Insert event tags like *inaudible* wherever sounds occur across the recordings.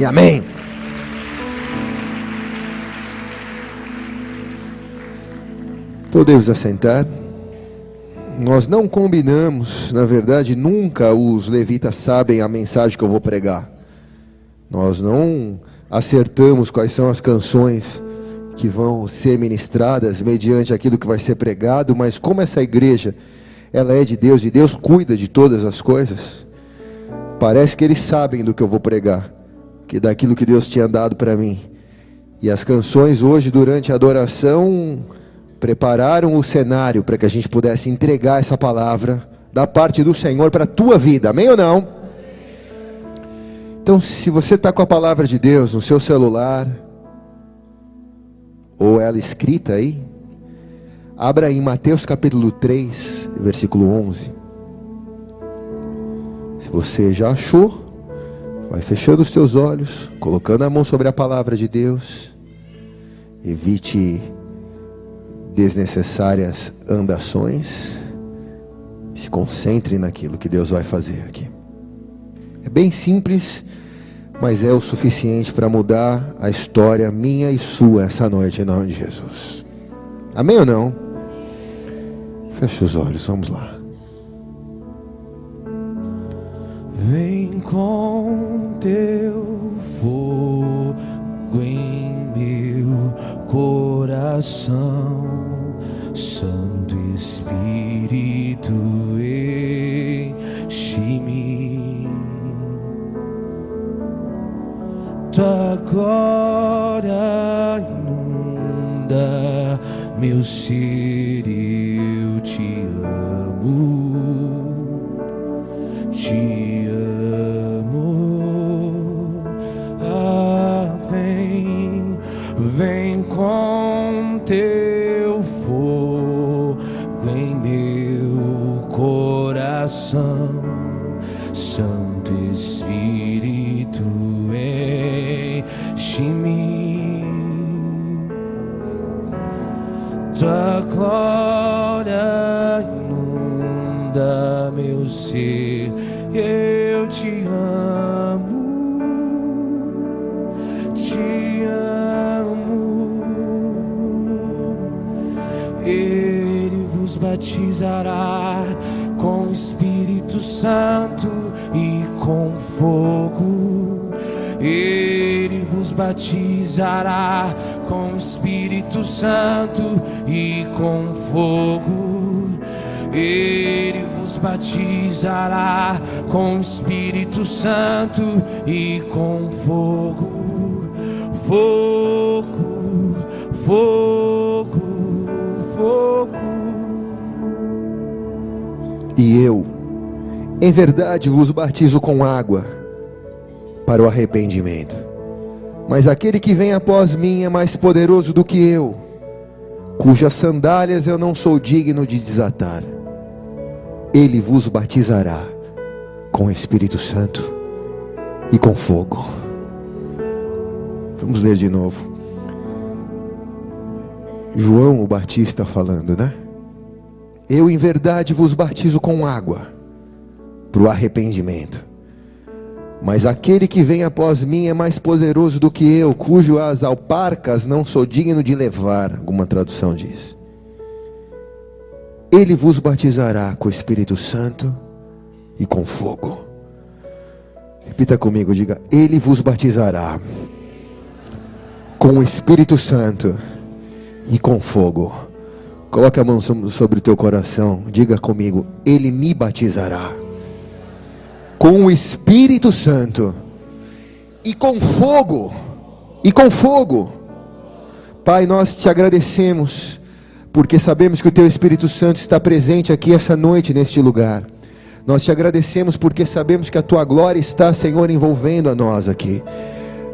E amém. Podemos assentar. Nós não combinamos, na verdade, nunca os levitas sabem a mensagem que eu vou pregar. Nós não acertamos quais são as canções que vão ser ministradas mediante aquilo que vai ser pregado, mas como essa igreja ela é de Deus e Deus cuida de todas as coisas, parece que eles sabem do que eu vou pregar, que daquilo que Deus tinha dado para mim. E as canções hoje durante a adoração prepararam o cenário para que a gente pudesse entregar essa palavra da parte do Senhor para a tua vida, amém ou não? Então, se você está com a palavra de Deus no seu celular, ou ela escrita aí, abra em Mateus capítulo 3, versículo 11. Se você já achou, vai fechando os teus olhos, colocando a mão sobre a palavra de Deus, evite desnecessárias andações. Se concentre naquilo que Deus vai fazer aqui. É bem simples, mas é o suficiente para mudar a história minha e sua essa noite, em nome de Jesus. Amém ou não? Feche os olhos, vamos lá. Vem com teu fogo em meu coração, Santo Espírito, enche-me. Tua glória inunda meu ser, coração, Santo Espírito, enche-me. Tua glória inunda meu ser, eu te amo, te amo. Ele vos batizará Santo e com fogo. Ele vos batizará com Espírito Santo e com fogo. Ele vos batizará com Espírito Santo e com fogo. Fogo, fogo, fogo. E eu, em verdade, vos batizo com água para o arrependimento. Mas aquele que vem após mim é mais poderoso do que eu, cujas sandálias eu não sou digno de desatar. Ele vos batizará com o Espírito Santo e com fogo. Vamos ler de novo. João o Batista falando, né? Eu em verdade vos batizo com água para o arrependimento. Mas aquele que vem após mim é mais poderoso do que eu, cujo as alparcas não sou digno de levar, alguma tradução diz. Ele vos batizará com o Espírito Santo e com fogo. Repita comigo, diga: Ele vos batizará com o Espírito Santo e com fogo. Coloque a mão so- sobre o teu coração, diga comigo: Ele me batizará com o Espírito Santo e com fogo. E com fogo. Pai, nós te agradecemos, porque sabemos que o teu Espírito Santo está presente aqui essa noite neste lugar. Nós te agradecemos porque sabemos que a tua glória está, Senhor, envolvendo a nós aqui.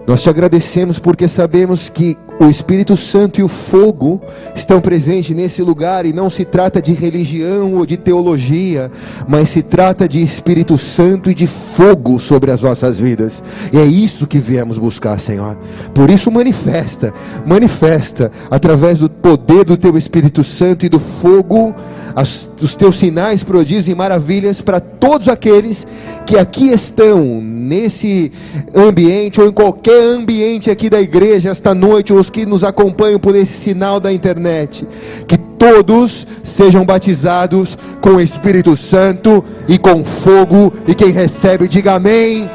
Nós te agradecemos porque sabemos que o Espírito Santo e o fogo estão presentes nesse lugar e não se trata de religião ou de teologia, mas se trata de Espírito Santo e de fogo sobre as nossas vidas. E é isso que viemos buscar, Senhor. Por isso manifesta, manifesta através do poder do teu Espírito Santo e do fogo as, os teus sinais, prodígios e maravilhas para todos aqueles que aqui estão nesse ambiente ou em qualquer ambiente aqui da igreja esta noite, ou que nos acompanham por esse sinal da internet, que todos sejam batizados com o Espírito Santo e com fogo, e quem recebe, diga amém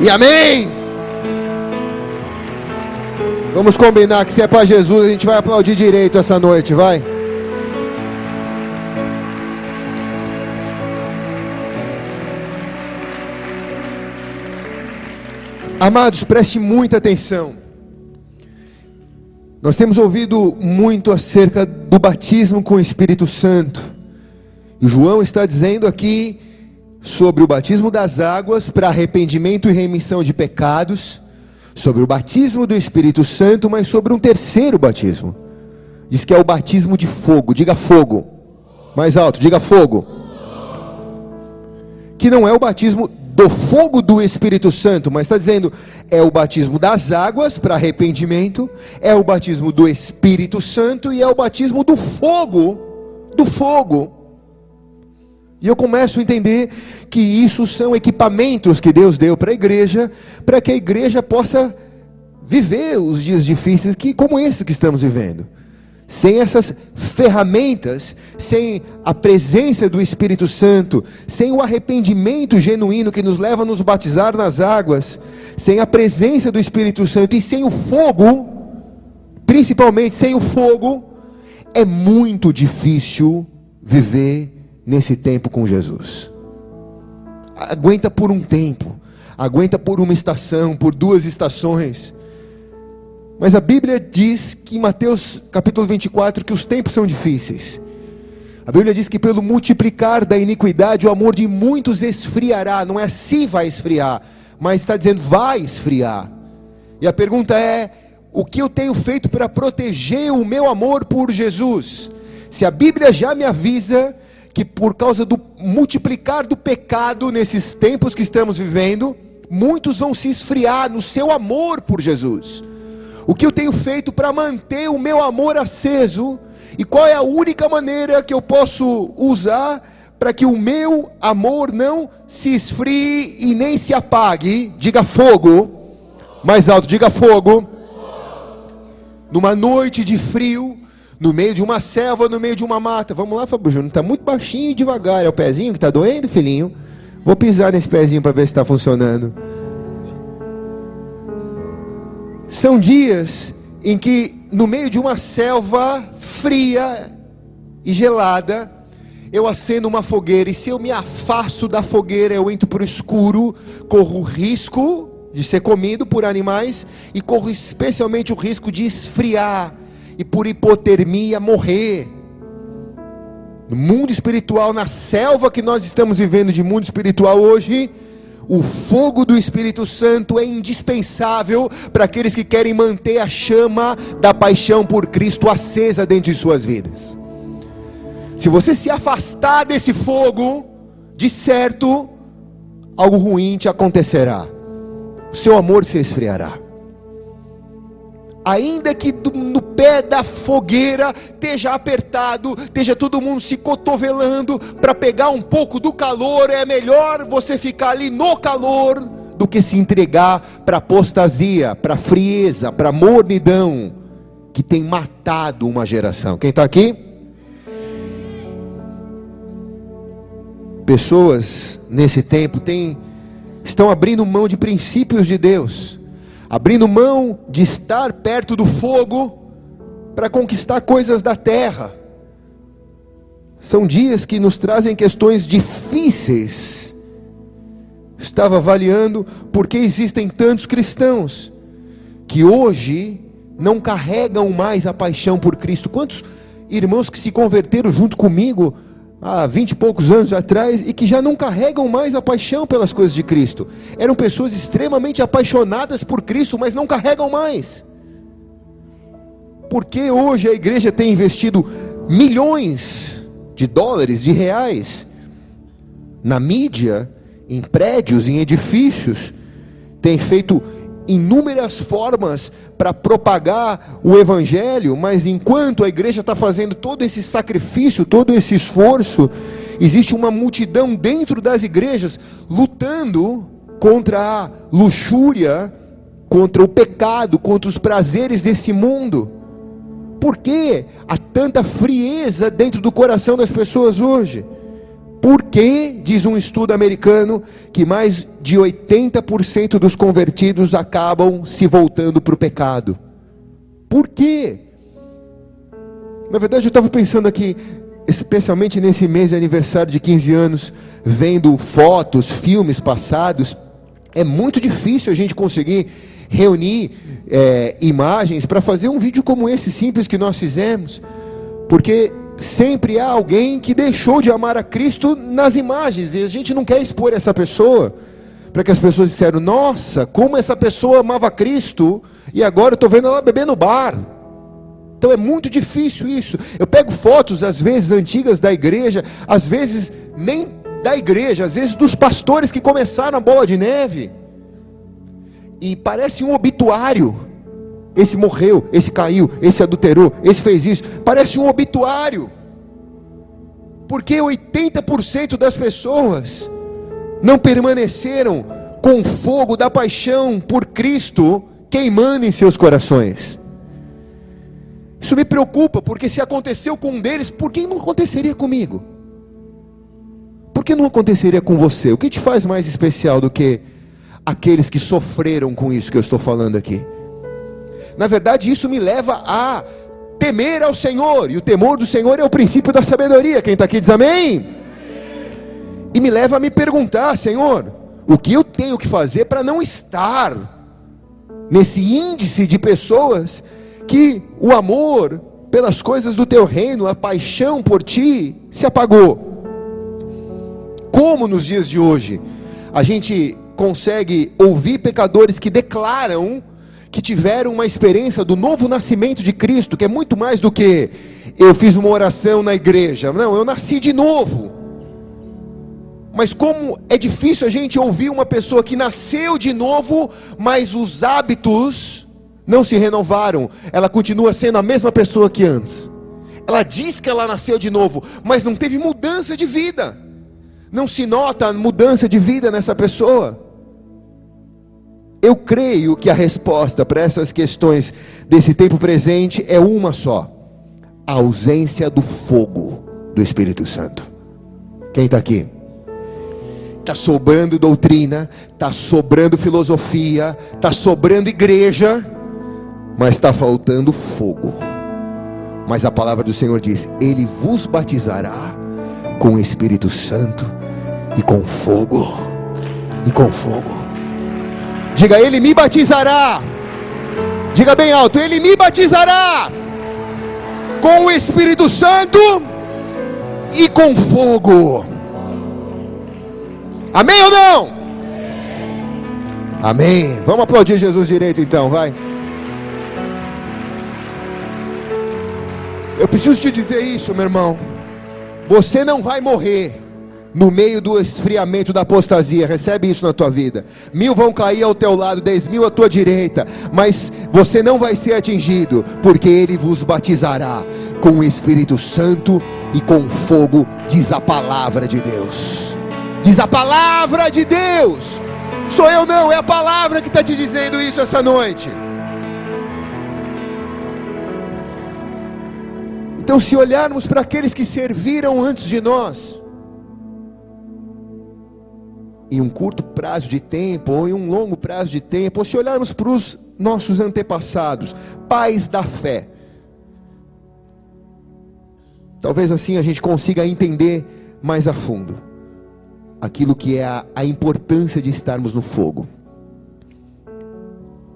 e amém. Vamos combinar que se é para Jesus, a gente vai aplaudir direito essa noite, vai. Amados, preste muita atenção. Nós temos ouvido muito acerca do batismo com o Espírito Santo. E João está dizendo aqui sobre o batismo das águas para arrependimento e remissão de pecados, sobre o batismo do Espírito Santo, mas sobre um terceiro batismo. Diz que é o batismo de fogo. Diga fogo. Mais alto, diga fogo. Que não é o batismo do fogo do Espírito Santo, mas está dizendo é o batismo das águas para arrependimento, é o batismo do Espírito Santo e é o batismo do fogo, do fogo. E eu começo a entender que isso são equipamentos que Deus deu para a igreja, para que a igreja possa viver os dias difíceis que como esse que estamos vivendo. Sem essas ferramentas, sem a presença do Espírito Santo, sem o arrependimento genuíno que nos leva a nos batizar nas águas, sem a presença do Espírito Santo e sem o fogo, principalmente sem o fogo, é muito difícil viver nesse tempo com Jesus. Aguenta por um tempo, aguenta por uma estação, por duas estações mas a Bíblia diz que em Mateus capítulo 24 que os tempos são difíceis. A Bíblia diz que pelo multiplicar da iniquidade o amor de muitos esfriará. Não é se vai esfriar, mas está dizendo vai esfriar. E a pergunta é: o que eu tenho feito para proteger o meu amor por Jesus? Se a Bíblia já me avisa que por causa do multiplicar do pecado nesses tempos que estamos vivendo, muitos vão se esfriar no seu amor por Jesus. O que eu tenho feito para manter o meu amor aceso? E qual é a única maneira que eu posso usar para que o meu amor não se esfrie e nem se apague? Diga fogo. Mais alto, diga fogo. Numa noite de frio, no meio de uma selva, no meio de uma mata. Vamos lá, Fábio Júnior. Está muito baixinho e devagar. É o pezinho que está doendo, filhinho? Vou pisar nesse pezinho para ver se está funcionando. São dias em que, no meio de uma selva fria e gelada, eu acendo uma fogueira, e se eu me afasto da fogueira, eu entro para o escuro, corro risco de ser comido por animais, e corro especialmente o risco de esfriar, e por hipotermia morrer. No mundo espiritual, na selva que nós estamos vivendo de mundo espiritual hoje, o fogo do Espírito Santo é indispensável para aqueles que querem manter a chama da paixão por Cristo acesa dentro de suas vidas. Se você se afastar desse fogo, de certo, algo ruim te acontecerá. O seu amor se esfriará ainda que no pé da fogueira esteja apertado, esteja todo mundo se cotovelando para pegar um pouco do calor, é melhor você ficar ali no calor do que se entregar para apostasia, para frieza, para mornidão que tem matado uma geração. Quem está aqui? Pessoas nesse tempo têm, estão abrindo mão de princípios de Deus abrindo mão de estar perto do fogo para conquistar coisas da terra. São dias que nos trazem questões difíceis. Estava avaliando por que existem tantos cristãos que hoje não carregam mais a paixão por Cristo. Quantos irmãos que se converteram junto comigo há vinte e poucos anos atrás e que já não carregam mais a paixão pelas coisas de Cristo. Eram pessoas extremamente apaixonadas por Cristo, mas não carregam mais. por que hoje a igreja tem investido milhões de dólares, de reais, na mídia, em prédios, em edifícios, tem feito inúmeras formas para propagar o evangelho, mas enquanto a igreja está fazendo todo esse sacrifício, todo esse esforço, existe uma multidão dentro das igrejas lutando contra a luxúria, contra o pecado, contra os prazeres desse mundo. Por que há tanta frieza dentro do coração das pessoas hoje? Por que, diz um estudo americano, que mais de 80% dos convertidos acabam se voltando para o pecado? Por quê? Na verdade, eu estava pensando aqui, especialmente nesse mês de aniversário de 15 anos, vendo fotos, filmes passados, é muito difícil a gente conseguir reunir é, imagens para fazer um vídeo como esse simples que nós fizemos, porque sempre há alguém que deixou de amar a Cristo nas imagens, e a gente não quer expor essa pessoa, para que as pessoas disseram, nossa, como essa pessoa amava Cristo, e agora eu estou vendo ela beber no bar. Então é muito difícil isso. Eu pego fotos, às vezes, antigas da igreja, às vezes nem da igreja, às vezes dos pastores que começaram a bola de neve. E parece um obituário. Esse morreu, esse caiu, esse adulterou, esse fez isso. Parece um obituário. Porque 80% das pessoas não permaneceram com o fogo da paixão por Cristo queimando em seus corações. Isso me preocupa, porque se aconteceu com um deles, por que não aconteceria comigo? Por que não aconteceria com você? O que te faz mais especial do que aqueles que sofreram com isso que eu estou falando aqui? Na verdade, isso me leva a temer ao Senhor, e o temor do Senhor é o princípio da sabedoria. Quem está aqui diz amém? E me leva a me perguntar, Senhor, o que eu tenho que fazer para não estar nesse índice de pessoas que o amor pelas coisas do teu reino, a paixão por ti, se apagou? Como nos dias de hoje a gente consegue ouvir pecadores que declaram que tiveram uma experiência do novo nascimento de Cristo, que é muito mais do que eu fiz uma oração na igreja. Não, eu nasci de novo. Mas como é difícil a gente ouvir uma pessoa que nasceu de novo, mas os hábitos não se renovaram. Ela continua sendo a mesma pessoa que antes. Ela diz que ela nasceu de novo, mas não teve mudança de vida. Não se nota a mudança de vida nessa pessoa. Eu creio que a resposta para essas questões desse tempo presente é uma só: a ausência do fogo do Espírito Santo. Quem está aqui? Está sobrando doutrina, está sobrando filosofia, está sobrando igreja, mas está faltando fogo. Mas a palavra do Senhor diz: Ele vos batizará com o Espírito Santo e com fogo. E com fogo. Diga, Ele me batizará. Diga bem alto: Ele me batizará com o Espírito Santo e com fogo. Amém ou não? Amém. Vamos aplaudir Jesus direito então, vai. Eu preciso te dizer isso, meu irmão. Você não vai morrer no meio do esfriamento da apostasia, recebe isso na tua vida. Mil vão cair ao teu lado, dez mil à tua direita, mas você não vai ser atingido, porque Ele vos batizará com o Espírito Santo e com fogo, diz a palavra de Deus. Diz a palavra de Deus. Sou eu não, é a palavra que está te dizendo isso essa noite. Então, se olharmos para aqueles que serviram antes de nós, em um curto prazo de tempo ou em um longo prazo de tempo, ou se olharmos para os nossos antepassados, pais da fé, talvez assim a gente consiga entender mais a fundo aquilo que é a, a importância de estarmos no fogo.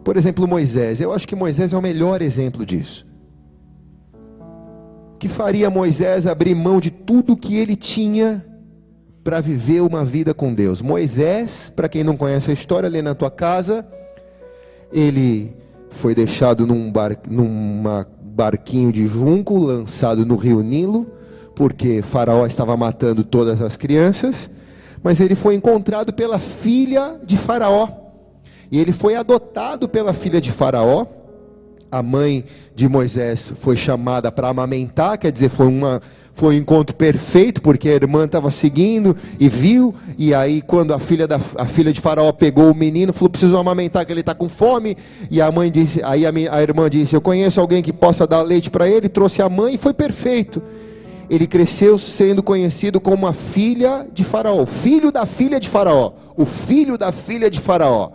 Por exemplo, Moisés, eu acho que Moisés é o melhor exemplo disso. Que faria Moisés abrir mão de tudo que ele tinha para viver uma vida com Deus. Moisés, para quem não conhece a história, ali na tua casa, ele foi deixado num bar, numa barquinho de junco lançado no rio Nilo, porque Faraó estava matando todas as crianças, mas ele foi encontrado pela filha de Faraó. E ele foi adotado pela filha de Faraó. A mãe de Moisés foi chamada para amamentar, quer dizer, foi uma foi um encontro perfeito, porque a irmã estava seguindo e viu. E aí, quando a filha, da, a filha de Faraó pegou o menino, falou: preciso amamentar, que ele está com fome. E a mãe disse: aí a, a irmã disse: Eu conheço alguém que possa dar leite para ele. Trouxe a mãe e foi perfeito. Ele cresceu sendo conhecido como a filha de Faraó, filho da filha de Faraó, o filho da filha de Faraó.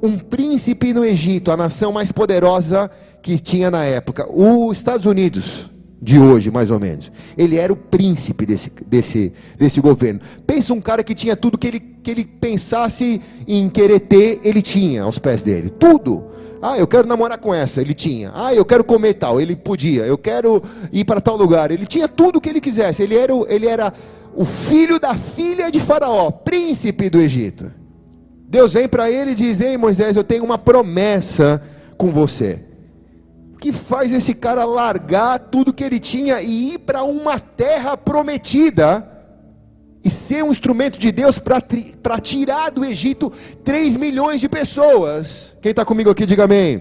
Um príncipe no Egito, a nação mais poderosa que tinha na época. Os Estados Unidos de hoje, mais ou menos. Ele era o príncipe desse, desse, desse governo. Pensa um cara que tinha tudo que ele, que ele pensasse em querer ter, ele tinha aos pés dele. Tudo. Ah, eu quero namorar com essa, ele tinha. Ah, eu quero comer tal, ele podia. Eu quero ir para tal lugar, ele tinha tudo o que ele quisesse. Ele era, ele era o filho da filha de Faraó, príncipe do Egito. Deus vem para ele e diz: Ei Moisés, eu tenho uma promessa com você que faz esse cara largar tudo que ele tinha e ir para uma terra prometida e ser um instrumento de Deus para tirar do Egito 3 milhões de pessoas. Quem está comigo aqui, diga amém.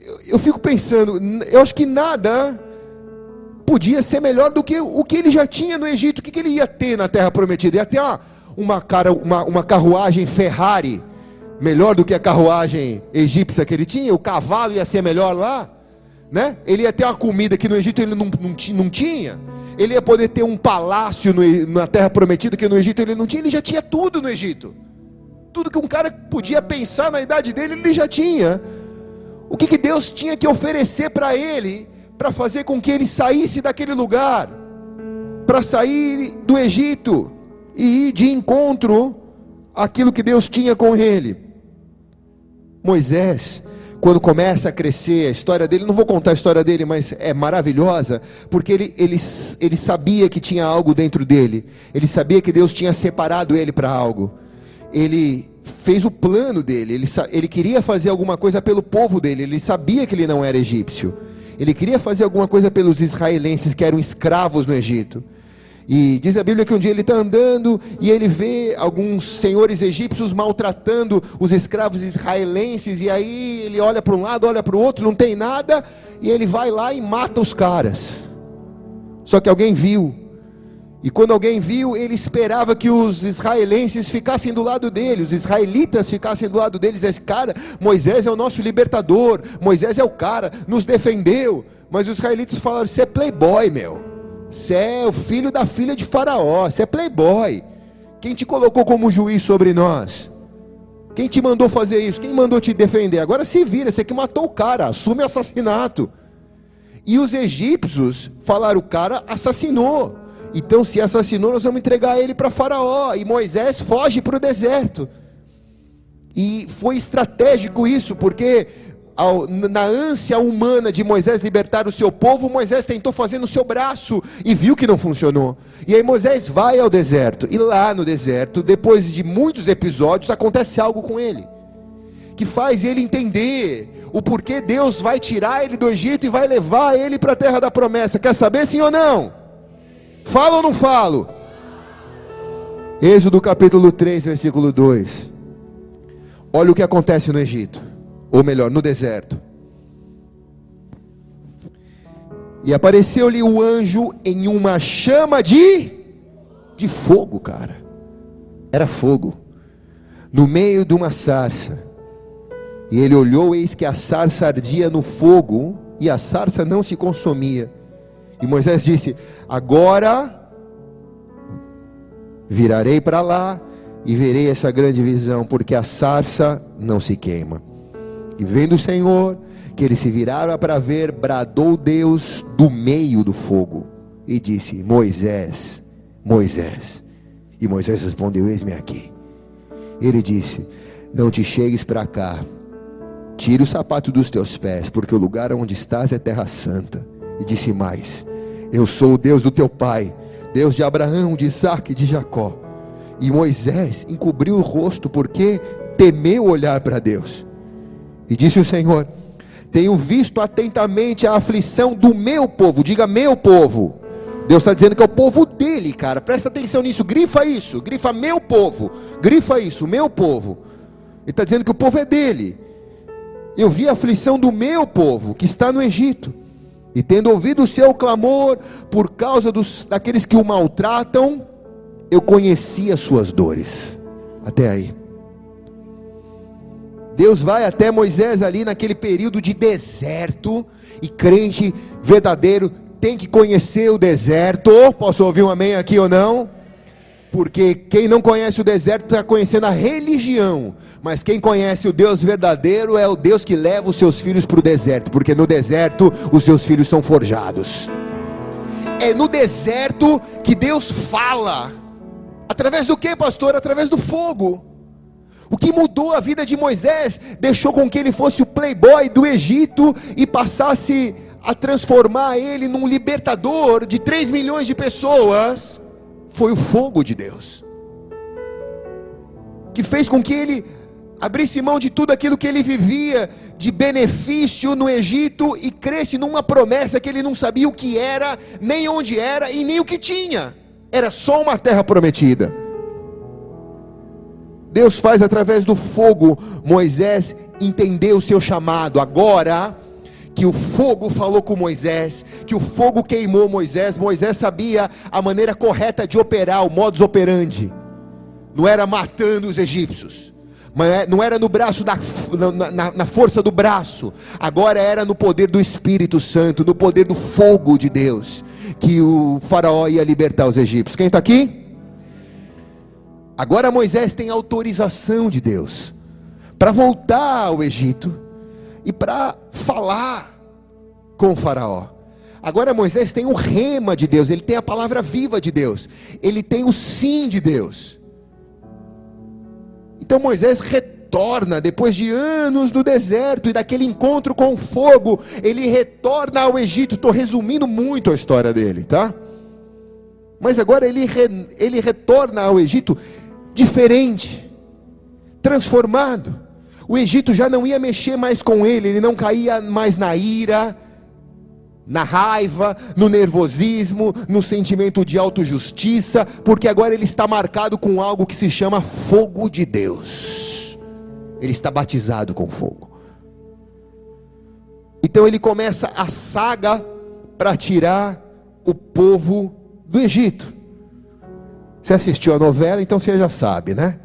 Eu, eu, fico pensando, eu acho que nada podia ser melhor do que o que ele já tinha no Egito. O que, que ele ia ter na terra prometida? Ia ter uma, uma, cara, uma, uma carruagem Ferrari melhor do que a carruagem egípcia que ele tinha, o cavalo ia ser melhor lá, né? Ele ia ter uma comida que no Egito ele não, não, não tinha, ele ia poder ter um palácio no, na terra prometida que no Egito ele não tinha, ele já tinha tudo no Egito, tudo que um cara podia pensar na idade dele, ele já tinha. O que, que Deus tinha que oferecer para ele, para fazer com que ele saísse daquele lugar, para sair do Egito e ir de encontro àquilo que Deus tinha com ele? Moisés, quando começa a crescer, a história dele, não vou contar a história dele, mas é maravilhosa, porque ele, ele, ele sabia que tinha algo dentro dele, ele sabia que Deus tinha separado ele para algo, ele fez o plano dele, ele, ele queria fazer alguma coisa pelo povo dele, ele sabia que ele não era egípcio, ele queria fazer alguma coisa pelos israelenses que eram escravos no Egito. E diz a Bíblia que um dia ele está andando e ele vê alguns senhores egípcios maltratando os escravos israelenses. E aí ele olha para um lado, olha para o outro, não tem nada. E ele vai lá e mata os caras. Só que alguém viu. E quando alguém viu, ele esperava que os israelenses ficassem do lado dele, os israelitas ficassem do lado deles. Esse cara, Moisés é o nosso libertador, Moisés é o cara, nos defendeu. Mas os israelitas falaram: Você é playboy, meu. Você é o filho da filha de Faraó. Você é playboy. Quem te colocou como juiz sobre nós? Quem te mandou fazer isso? Quem mandou te defender? Agora se vira, você que matou o cara, assume o assassinato. E os egípcios falaram: o cara assassinou. Então, se assassinou, nós vamos entregar ele para Faraó. E Moisés foge para o deserto. E foi estratégico isso, porque ao, na ânsia humana de Moisés libertar o seu povo, Moisés tentou fazer no seu braço e viu que não funcionou. E aí Moisés vai ao deserto, e lá no deserto, depois de muitos episódios, acontece algo com ele, que faz ele entender o porquê Deus vai tirar ele do Egito e vai levar ele para a terra da promessa. Quer saber sim ou não? Falo ou não falo? Êxodo capítulo 3, versículo 2. Olha o que acontece no Egito ou melhor, no deserto. E apareceu-lhe o anjo em uma chama de de fogo, cara. Era fogo. No meio de uma sarça. E ele olhou, eis que a sarça ardia no fogo, e a sarça não se consumia. E Moisés disse: Agora virarei para lá e verei essa grande visão, porque a sarça não se queima. E vendo o Senhor que eles se viraram para ver, bradou Deus do meio do fogo e disse: Moisés, Moisés. E Moisés respondeu: Eis-me aqui. Ele disse: Não te chegues para cá, tire o sapato dos teus pés, porque o lugar onde estás é terra santa. E disse mais: Eu sou o Deus do teu pai, Deus de Abraão, de Isaac e de Jacó. E Moisés encobriu o rosto porque temeu olhar para Deus. E disse o Senhor: Tenho visto atentamente a aflição do meu povo. Diga meu povo. Deus está dizendo que é o povo dele, cara. Presta atenção nisso. Grifa isso. Grifa meu povo. Grifa isso, meu povo. Ele está dizendo que o povo é dele. Eu vi a aflição do meu povo que está no Egito. E tendo ouvido o seu clamor por causa dos, daqueles que o maltratam, eu conheci as suas dores. Até aí. Deus vai até Moisés ali naquele período de deserto, e crente verdadeiro tem que conhecer o deserto. Posso ouvir um amém aqui ou não? Porque quem não conhece o deserto está conhecendo a religião, mas quem conhece o Deus verdadeiro é o Deus que leva os seus filhos para o deserto, porque no deserto os seus filhos são forjados. É no deserto que Deus fala. Através do que, pastor? Através do fogo. O que mudou a vida de Moisés deixou com que ele fosse o playboy do Egito e passasse a transformar ele num libertador de 3 milhões de pessoas. Foi o fogo de Deus que fez com que ele abrisse mão de tudo aquilo que ele vivia de benefício no Egito e cresce numa promessa que ele não sabia o que era, nem onde era e nem o que tinha. Era só uma terra prometida. Deus faz através do fogo Moisés entender o seu chamado. Agora que o fogo falou com Moisés, que o fogo queimou Moisés, Moisés sabia a maneira correta de operar, o modus operandi. Não era matando os egípcios, é, não era no braço da, na, na força do braço, agora era no poder do Espírito Santo, no poder do fogo de Deus, que o faraó ia libertar os egípcios. Quem está aqui? Agora Moisés tem autorização de Deus para voltar ao Egito e para falar com o Faraó. Agora Moisés tem o rema de Deus, ele tem a palavra viva de Deus, ele tem o sim de Deus. Então Moisés retorna, depois de anos no deserto e daquele encontro com o fogo, ele retorna ao Egito. Estou resumindo muito a história dele, tá? Mas agora ele, re, ele retorna ao Egito diferente, transformado. O Egito já não ia mexer mais com ele, ele não caía mais na ira, na raiva, no nervosismo, no sentimento de autojustiça, porque agora ele está marcado com algo que se chama fogo de Deus. Ele está batizado com fogo. Então ele começa a saga para tirar o povo do Egito. Você assistiu a novela, então você já sabe, né?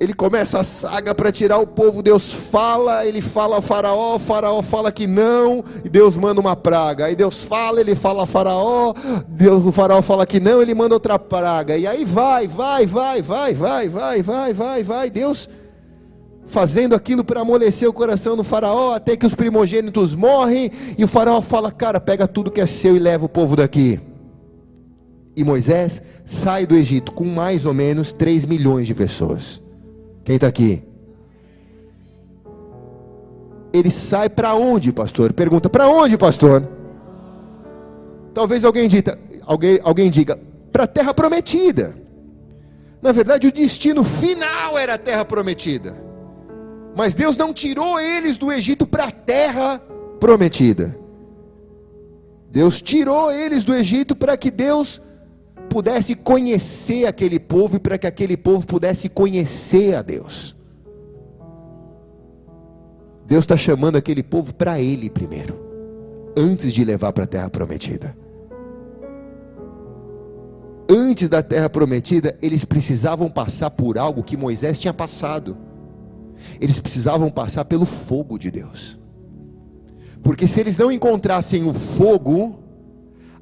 Ele começa a saga para tirar o povo. Deus fala, ele fala ao Faraó, o Faraó fala que não, e Deus manda uma praga. Aí Deus fala, ele fala ao Faraó, Deus, o Faraó fala que não, ele manda outra praga. E aí vai, vai, vai, vai, vai, vai, vai, vai, vai. Deus fazendo aquilo para amolecer o coração do Faraó, até que os primogênitos morrem, e o Faraó fala: Cara, pega tudo que é seu e leva o povo daqui. E Moisés sai do Egito com mais ou menos 3 milhões de pessoas. Quem está aqui? Ele sai para onde, pastor? Pergunta: para onde, pastor? Talvez alguém diga, alguém, alguém diga, para a terra prometida. Na verdade, o destino final era a terra prometida. Mas Deus não tirou eles do Egito para a terra prometida. Deus tirou eles do Egito para que Deus pudesse conhecer aquele povo e para que aquele povo pudesse conhecer a Deus. Deus está chamando aquele povo para Ele primeiro, antes de levar para a terra prometida. Antes da terra prometida, eles precisavam passar por algo que Moisés tinha passado. Eles precisavam passar pelo fogo de Deus. Porque se eles não encontrassem o fogo,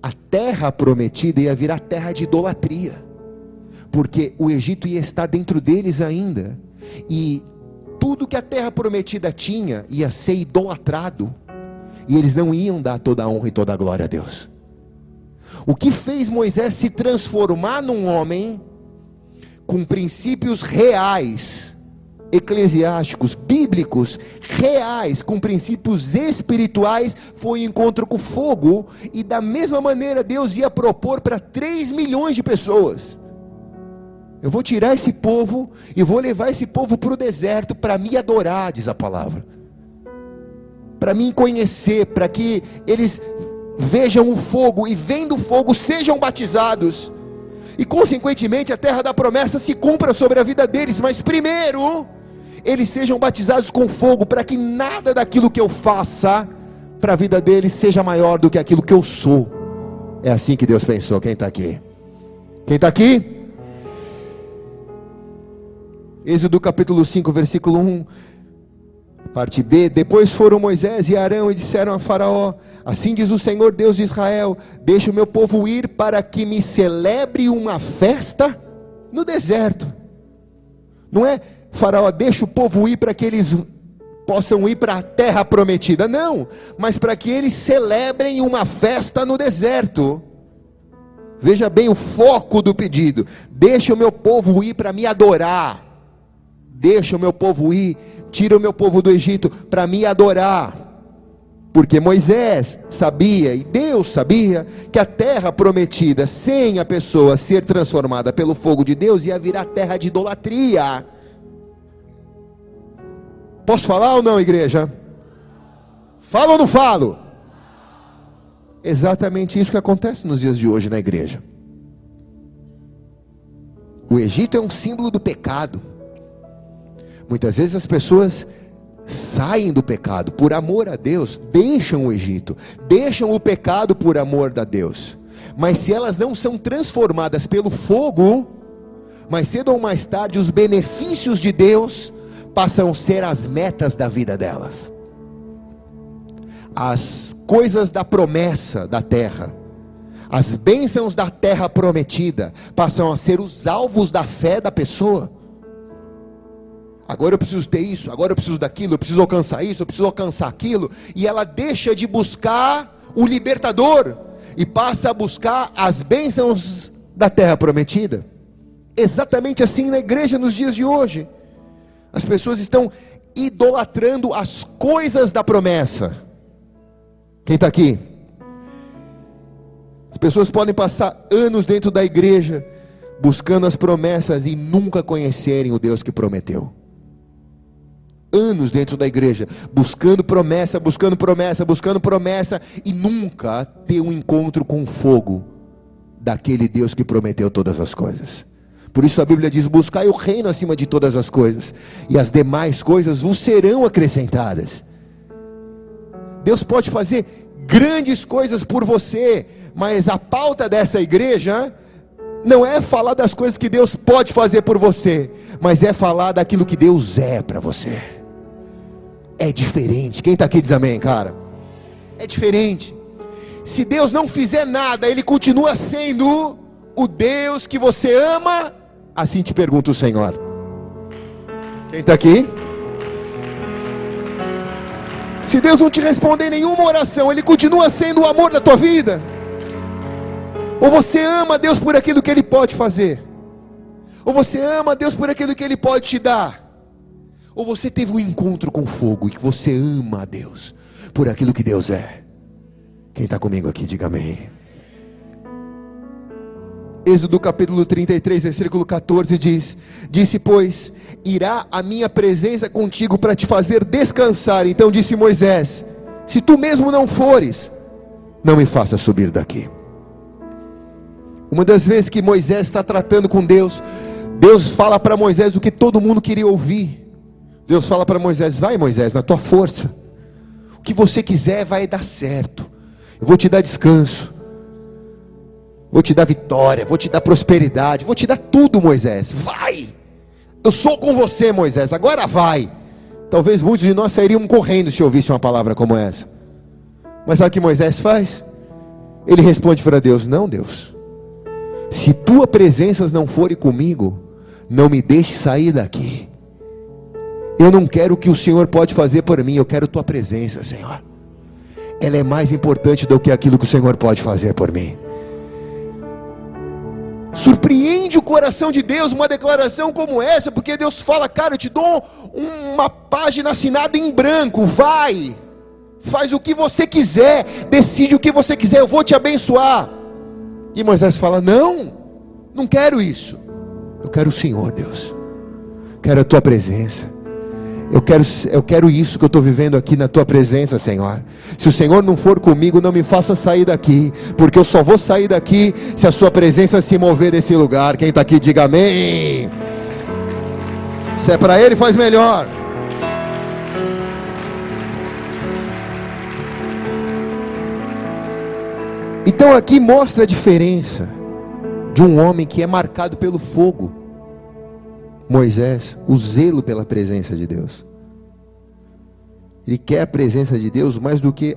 a terra prometida ia virar terra de idolatria, porque o Egito ia estar dentro deles ainda, e tudo que a terra prometida tinha ia ser idolatrado, e eles não iam dar toda a honra e toda a glória a Deus. O que fez Moisés se transformar num homem com princípios reais, eclesiásticos, bíblicos, reais, com princípios espirituais, foi um encontro com fogo, e da mesma maneira Deus ia propor para 3 milhões de pessoas. Eu vou tirar esse povo e vou levar esse povo para o deserto para me adorar, diz a palavra. para mim conhecer, para que eles vejam o fogo e vendo o fogo sejam batizados. E consequentemente a terra da promessa se cumpra sobre a vida deles, mas primeiro eles sejam batizados com fogo, para que nada daquilo que eu faça para a vida deles seja maior do que aquilo que eu sou. É assim que Deus pensou. Quem está aqui? Quem está aqui? Êxodo capítulo 5, versículo 1. Parte B: Depois foram Moisés e Arão e disseram a Faraó: Assim diz o Senhor Deus de Israel: Deixa o meu povo ir para que me celebre uma festa no deserto. Não é, Faraó, deixa o povo ir para que eles possam ir para a terra prometida. Não, mas para que eles celebrem uma festa no deserto. Veja bem o foco do pedido: deixa o meu povo ir para me adorar. Deixa o meu povo ir, tira o meu povo do Egito para me adorar. Porque Moisés sabia e Deus sabia que a terra prometida, sem a pessoa ser transformada pelo fogo de Deus, ia virar terra de idolatria. Posso falar ou não, igreja? Falo ou não falo? Exatamente isso que acontece nos dias de hoje na igreja. O Egito é um símbolo do pecado. Muitas vezes as pessoas saem do pecado por amor a Deus, deixam o Egito, deixam o pecado por amor a Deus. Mas se elas não são transformadas pelo fogo, mais cedo ou mais tarde os benefícios de Deus passam a ser as metas da vida delas. As coisas da promessa da terra, as bênçãos da terra prometida, passam a ser os alvos da fé da pessoa. Agora eu preciso ter isso, agora eu preciso daquilo, eu preciso alcançar isso, eu preciso alcançar aquilo, e ela deixa de buscar o libertador e passa a buscar as bênçãos da terra prometida. Exatamente assim na igreja nos dias de hoje. As pessoas estão idolatrando as coisas da promessa. Quem está aqui? As pessoas podem passar anos dentro da igreja buscando as promessas e nunca conhecerem o Deus que prometeu. Anos dentro da igreja, buscando promessa, buscando promessa, buscando promessa e nunca ter um encontro com o fogo daquele Deus que prometeu todas as coisas. Por isso a Bíblia diz: buscai o reino acima de todas as coisas, e as demais coisas vos serão acrescentadas. Deus pode fazer grandes coisas por você, mas a pauta dessa igreja não é falar das coisas que Deus pode fazer por você, mas é falar daquilo que Deus é para você. É diferente. Quem está aqui diz amém, cara? É diferente. Se Deus não fizer nada, Ele continua sendo o Deus que você ama Assim te pergunta o Senhor. Quem está aqui? Se Deus não te responder nenhuma oração, Ele continua sendo o amor da tua vida? Ou você ama Deus por aquilo que Ele pode fazer? Ou você ama Deus por aquilo que Ele pode te dar? Ou você teve um encontro com fogo e que você ama a Deus por aquilo que Deus é? Quem está comigo aqui, diga amém. Êxodo capítulo 33, versículo 14 diz: Disse, pois, irá a minha presença contigo para te fazer descansar. Então disse Moisés: Se tu mesmo não fores, não me faça subir daqui. Uma das vezes que Moisés está tratando com Deus, Deus fala para Moisés o que todo mundo queria ouvir. Deus fala para Moisés: Vai, Moisés, na tua força, o que você quiser vai dar certo. Eu vou te dar descanso. Vou te dar vitória, vou te dar prosperidade, vou te dar tudo, Moisés. Vai! Eu sou com você, Moisés. Agora vai. Talvez muitos de nós sairiam correndo se ouvissem uma palavra como essa. Mas sabe o que Moisés faz? Ele responde para Deus: Não, Deus. Se tua presença não for comigo, não me deixe sair daqui. Eu não quero o que o Senhor pode fazer por mim, eu quero tua presença, Senhor. Ela é mais importante do que aquilo que o Senhor pode fazer por mim. Surpreende o coração de Deus uma declaração como essa, porque Deus fala, cara, eu te dou uma página assinada em branco, vai, faz o que você quiser, decide o que você quiser, eu vou te abençoar. E Moisés fala: Não, não quero isso, eu quero o Senhor, Deus, quero a tua presença, Eu quero, eu quero isso que eu estou vivendo aqui na tua presença, Senhor. Se o Senhor não for comigo, não me faça sair daqui, porque eu só vou sair daqui se a Sua presença se mover desse lugar. Quem está aqui, diga amém. Se é para Ele, faz melhor. Então aqui mostra a diferença de um homem que é marcado pelo fogo. Moisés, o zelo pela presença de Deus. Ele quer a presença de Deus mais do que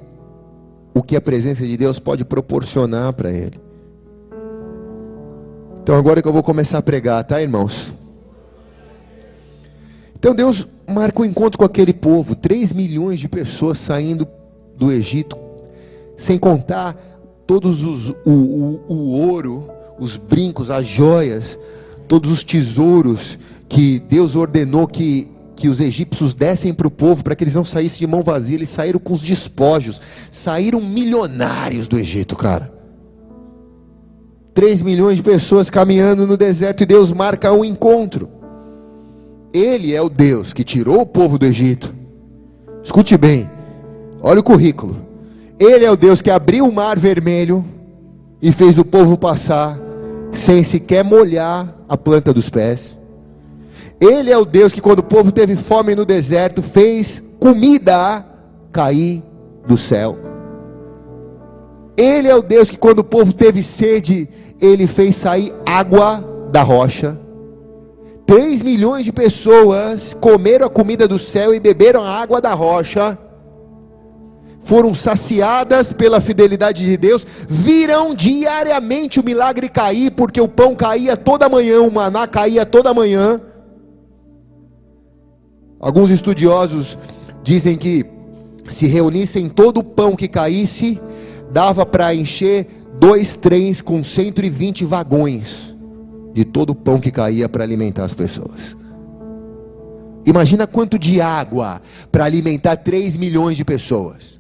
o que a presença de Deus pode proporcionar para ele. Então agora que eu vou começar a pregar, tá, irmãos? Então Deus marca um encontro com aquele povo, 3 milhões de pessoas saindo do Egito, sem contar todos os o, o, o ouro, os brincos, as joias, todos os tesouros que Deus ordenou que, que os egípcios dessem para o povo, para que eles não saíssem de mão vazia, eles saíram com os despojos, saíram milionários do Egito, cara. 3 milhões de pessoas caminhando no deserto e Deus marca um encontro. Ele é o Deus que tirou o povo do Egito. Escute bem, olha o currículo. Ele é o Deus que abriu o mar vermelho e fez o povo passar sem sequer molhar a planta dos pés. Ele é o Deus que, quando o povo teve fome no deserto, fez comida cair do céu. Ele é o Deus que, quando o povo teve sede, ele fez sair água da rocha. Três milhões de pessoas comeram a comida do céu e beberam a água da rocha. Foram saciadas pela fidelidade de Deus, viram diariamente o milagre cair, porque o pão caía toda manhã, o maná caía toda manhã. Alguns estudiosos dizem que se reunissem todo o pão que caísse, dava para encher dois trens com 120 vagões de todo o pão que caía para alimentar as pessoas. Imagina quanto de água para alimentar 3 milhões de pessoas.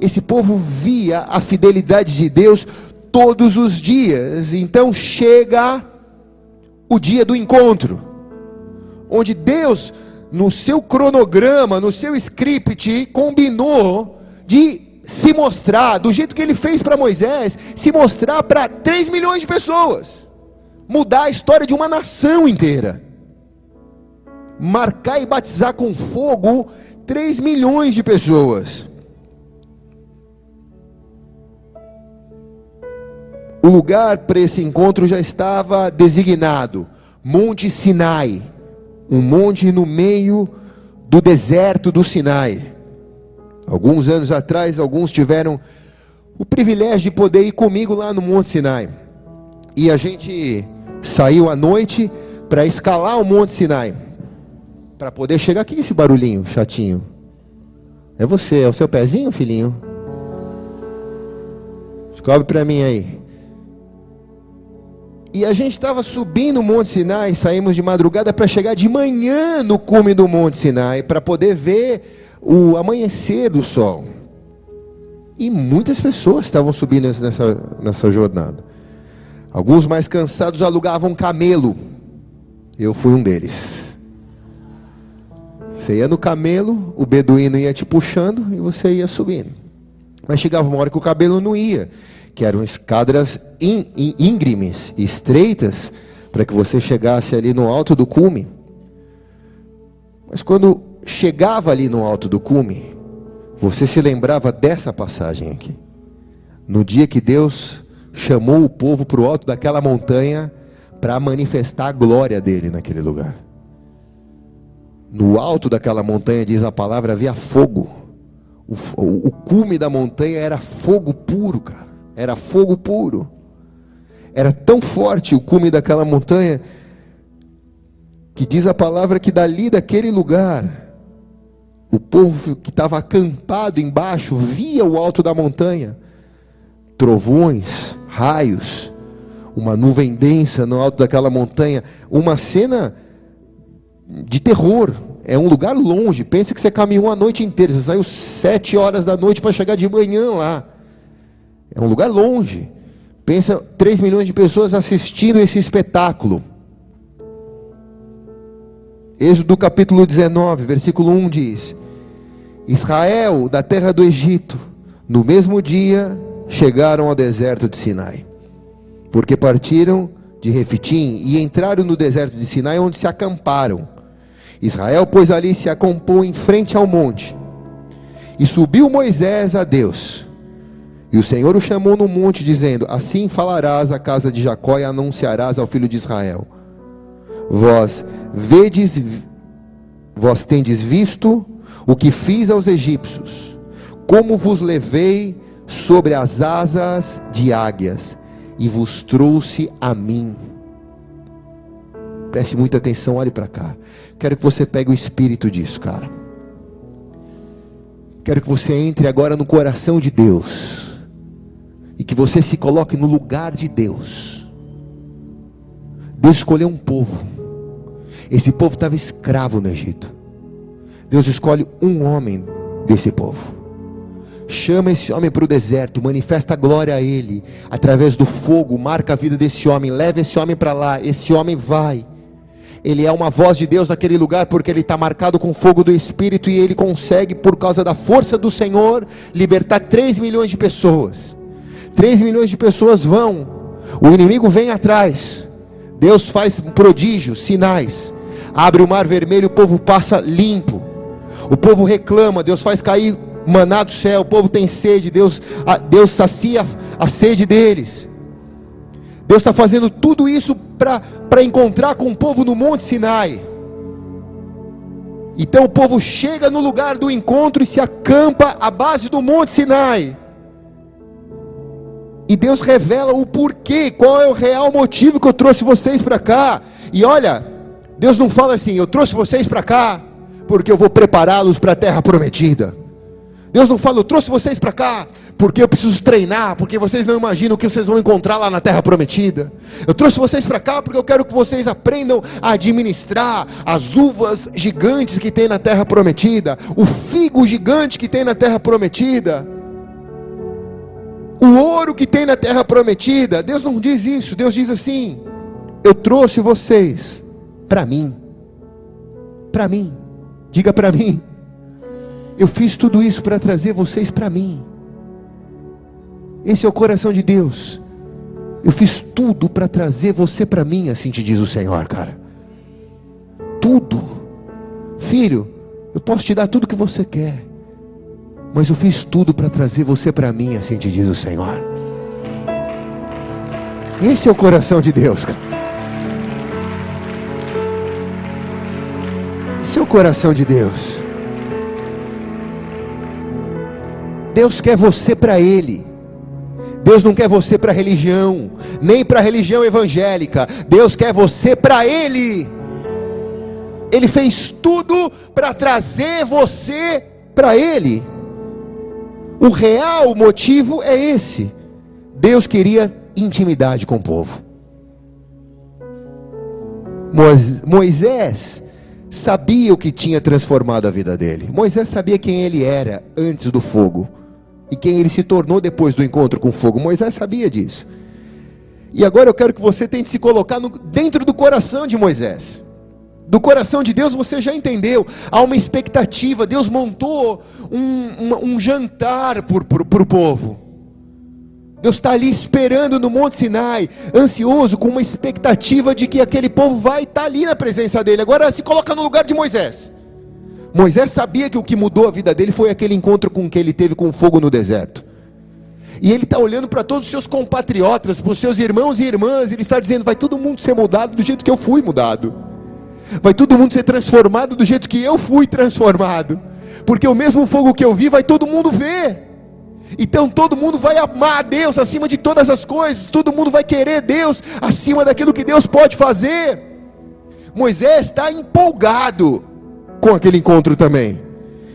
Esse povo via a fidelidade de Deus todos os dias. Então chega o dia do encontro onde Deus, no seu cronograma, no seu script, combinou de se mostrar, do jeito que ele fez para Moisés, se mostrar para 3 milhões de pessoas, mudar a história de uma nação inteira, marcar e batizar com fogo 3 milhões de pessoas. O lugar para esse encontro já estava designado: Monte Sinai um monte no meio do deserto do Sinai. Alguns anos atrás, alguns tiveram o privilégio de poder ir comigo lá no Monte Sinai. E a gente saiu à noite para escalar o Monte Sinai. Para poder chegar aqui esse barulhinho chatinho. É você, é o seu pezinho, filhinho? Descobre para mim aí. E a gente estava subindo o Monte Sinai, saímos de madrugada para chegar de manhã no cume do Monte Sinai, para poder ver o amanhecer do sol. E muitas pessoas estavam subindo nessa, nessa jornada. Alguns mais cansados alugavam camelo. Eu fui um deles. Você ia no camelo, o beduíno ia te puxando e você ia subindo. Mas chegava uma hora que o cabelo não ia que eram escadas íngremes, estreitas, para que você chegasse ali no alto do cume. Mas quando chegava ali no alto do cume, você se lembrava dessa passagem aqui. No dia que Deus chamou o povo para o alto daquela montanha para manifestar a glória dele naquele lugar. No alto daquela montanha, diz a palavra, havia fogo. O, o, o cume da montanha era fogo puro, cara era fogo puro. Era tão forte o cume daquela montanha que diz a palavra que dali daquele lugar o povo que estava acampado embaixo via o alto da montanha, trovões, raios, uma nuvem densa no alto daquela montanha, uma cena de terror. É um lugar longe. Pensa que você caminhou a noite inteira, você saiu sete horas da noite para chegar de manhã lá. É um lugar longe. Pensa 3 milhões de pessoas assistindo esse espetáculo. Êxodo capítulo 19, versículo 1 diz: Israel, da terra do Egito, no mesmo dia chegaram ao deserto de Sinai, porque partiram de Refitim e entraram no deserto de Sinai, onde se acamparam. Israel, pois, ali se acampou em frente ao monte. E subiu Moisés a Deus. E o Senhor o chamou no monte, dizendo: Assim falarás à casa de Jacó e anunciarás ao filho de Israel: Vós vedes, vós tendes visto o que fiz aos egípcios, como vos levei sobre as asas de águias e vos trouxe a mim. Preste muita atenção, olhe para cá. Quero que você pegue o espírito disso, cara. Quero que você entre agora no coração de Deus e que você se coloque no lugar de Deus. Deus escolheu um povo esse povo estava escravo no Egito. Deus escolhe um homem desse povo. Chama esse homem para o deserto, manifesta a glória a ele, através do fogo, marca a vida desse homem, leva esse homem para lá. Esse homem vai. Ele é uma voz de Deus naquele lugar, porque ele está marcado com o fogo do Espírito, e ele consegue, por causa da força do Senhor, libertar 3 milhões de pessoas. 3 milhões de pessoas vão, o inimigo vem atrás. Deus faz prodígios, sinais abre o mar vermelho, o povo passa limpo. O povo reclama, Deus faz cair maná do céu, o povo tem sede, Deus, Deus sacia a sede deles. Deus está fazendo tudo isso para encontrar com o povo no Monte Sinai. Então o povo chega no lugar do encontro e se acampa à base do Monte Sinai. E Deus revela o porquê, qual é o real motivo que eu trouxe vocês para cá. E olha, Deus não fala assim: eu trouxe vocês para cá porque eu vou prepará-los para a terra prometida. Deus não fala: eu trouxe vocês para cá porque eu preciso treinar, porque vocês não imaginam o que vocês vão encontrar lá na terra prometida. Eu trouxe vocês para cá porque eu quero que vocês aprendam a administrar as uvas gigantes que tem na terra prometida, o figo gigante que tem na terra prometida, o ouro que tem na terra prometida. Deus não diz isso, Deus diz assim: eu trouxe vocês para mim. Para mim. Diga para mim. Eu fiz tudo isso para trazer vocês para mim. Esse é o coração de Deus. Eu fiz tudo para trazer você para mim, assim te diz o Senhor, cara. Tudo. Filho, eu posso te dar tudo que você quer. Mas eu fiz tudo para trazer você para mim, assim te diz o Senhor. Esse é o coração de Deus. Esse é o coração de Deus. Deus quer você para Ele. Deus não quer você para religião, nem para religião evangélica. Deus quer você para Ele. Ele fez tudo para trazer você para Ele. O real motivo é esse. Deus queria intimidade com o povo. Moisés sabia o que tinha transformado a vida dele. Moisés sabia quem ele era antes do fogo e quem ele se tornou depois do encontro com o fogo. Moisés sabia disso. E agora eu quero que você tente se colocar no, dentro do coração de Moisés. Do coração de Deus você já entendeu. Há uma expectativa. Deus montou um, um jantar para o povo. Deus está ali esperando no Monte Sinai, ansioso, com uma expectativa de que aquele povo vai estar tá ali na presença dele. Agora se coloca no lugar de Moisés. Moisés sabia que o que mudou a vida dele foi aquele encontro com que ele teve com o fogo no deserto. E ele está olhando para todos os seus compatriotas, para os seus irmãos e irmãs, e ele está dizendo: vai todo mundo ser mudado do jeito que eu fui mudado, vai todo mundo ser transformado do jeito que eu fui transformado, porque o mesmo fogo que eu vi, vai todo mundo ver. Então todo mundo vai amar a Deus acima de todas as coisas, todo mundo vai querer Deus acima daquilo que Deus pode fazer. Moisés está empolgado com aquele encontro também.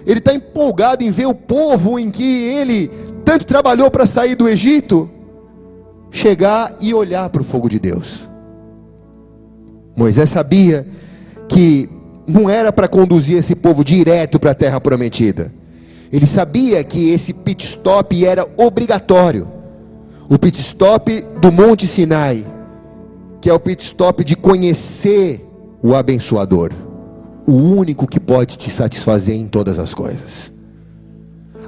Ele está empolgado em ver o povo em que ele tanto trabalhou para sair do Egito chegar e olhar para o fogo de Deus. Moisés sabia que não era para conduzir esse povo direto para a terra prometida ele sabia que esse pit stop era obrigatório. O pit stop do Monte Sinai, que é o pit stop de conhecer o abençoador, o único que pode te satisfazer em todas as coisas.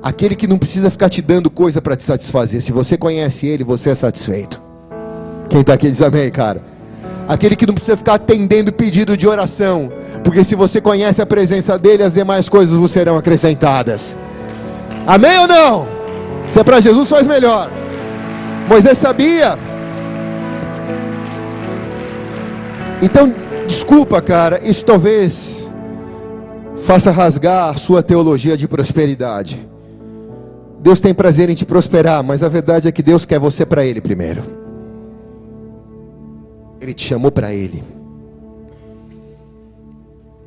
Aquele que não precisa ficar te dando coisa para te satisfazer. Se você conhece ele, você é satisfeito. Quem está aqui diz amém, cara. Aquele que não precisa ficar atendendo pedido de oração. Porque se você conhece a presença dele, as demais coisas vos serão acrescentadas. Amém ou não? Se é para Jesus, faz melhor. Moisés sabia. Então, desculpa, cara, isso talvez faça rasgar a sua teologia de prosperidade. Deus tem prazer em te prosperar, mas a verdade é que Deus quer você para Ele primeiro. Ele te chamou para Ele.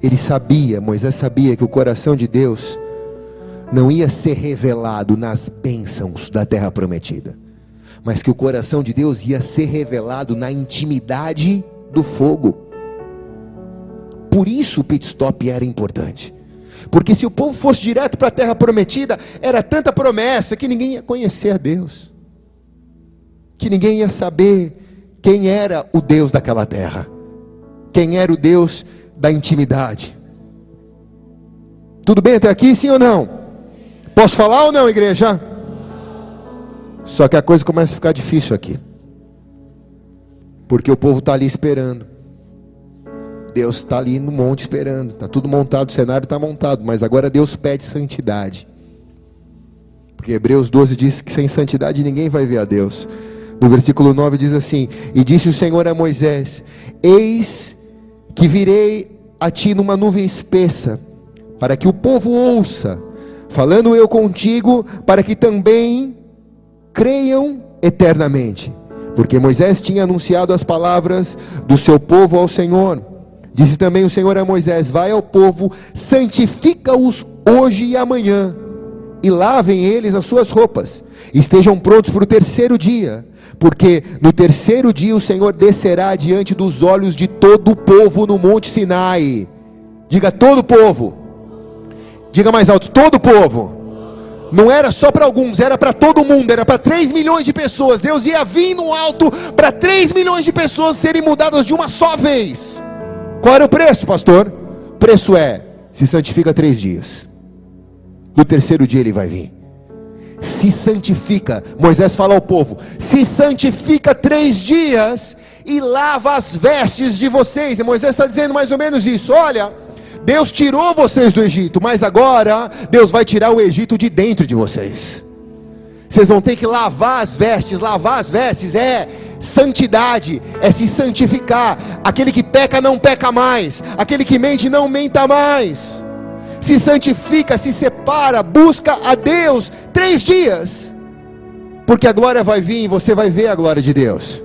Ele sabia, Moisés sabia que o coração de Deus não ia ser revelado nas bênçãos da terra prometida, mas que o coração de Deus ia ser revelado na intimidade do fogo. Por isso o pit stop era importante. Porque se o povo fosse direto para a terra prometida, era tanta promessa que ninguém ia conhecer a Deus. Que ninguém ia saber quem era o Deus daquela terra. Quem era o Deus da intimidade. Tudo bem até aqui, sim ou não? Posso falar ou não, igreja? Só que a coisa começa a ficar difícil aqui. Porque o povo está ali esperando. Deus está ali no monte esperando. Está tudo montado, o cenário está montado. Mas agora Deus pede santidade. Porque Hebreus 12 diz que sem santidade ninguém vai ver a Deus. No versículo 9 diz assim: E disse o Senhor a Moisés: Eis que virei a ti numa nuvem espessa, para que o povo ouça, falando eu contigo, para que também creiam eternamente. Porque Moisés tinha anunciado as palavras do seu povo ao Senhor. Disse também o Senhor a Moisés: Vai ao povo, santifica-os hoje e amanhã, e lavem eles as suas roupas, estejam prontos para o terceiro dia, porque no terceiro dia o Senhor descerá diante dos olhos de todo o povo no Monte Sinai. Diga todo o povo. Diga mais alto: todo o povo. Não era só para alguns, era para todo mundo, era para 3 milhões de pessoas. Deus ia vir no alto para 3 milhões de pessoas serem mudadas de uma só vez. Qual era o preço, pastor? O preço é: se santifica três dias. No terceiro dia ele vai vir. Se santifica. Moisés fala ao povo: se santifica três dias e lava as vestes de vocês. E Moisés está dizendo mais ou menos isso: olha. Deus tirou vocês do Egito, mas agora Deus vai tirar o Egito de dentro de vocês. Vocês vão ter que lavar as vestes. Lavar as vestes é Santidade é se santificar. Aquele que peca não peca mais. Aquele que mente não menta mais. Se santifica, se separa, busca a Deus três dias. Porque a glória vai vir e você vai ver a glória de Deus.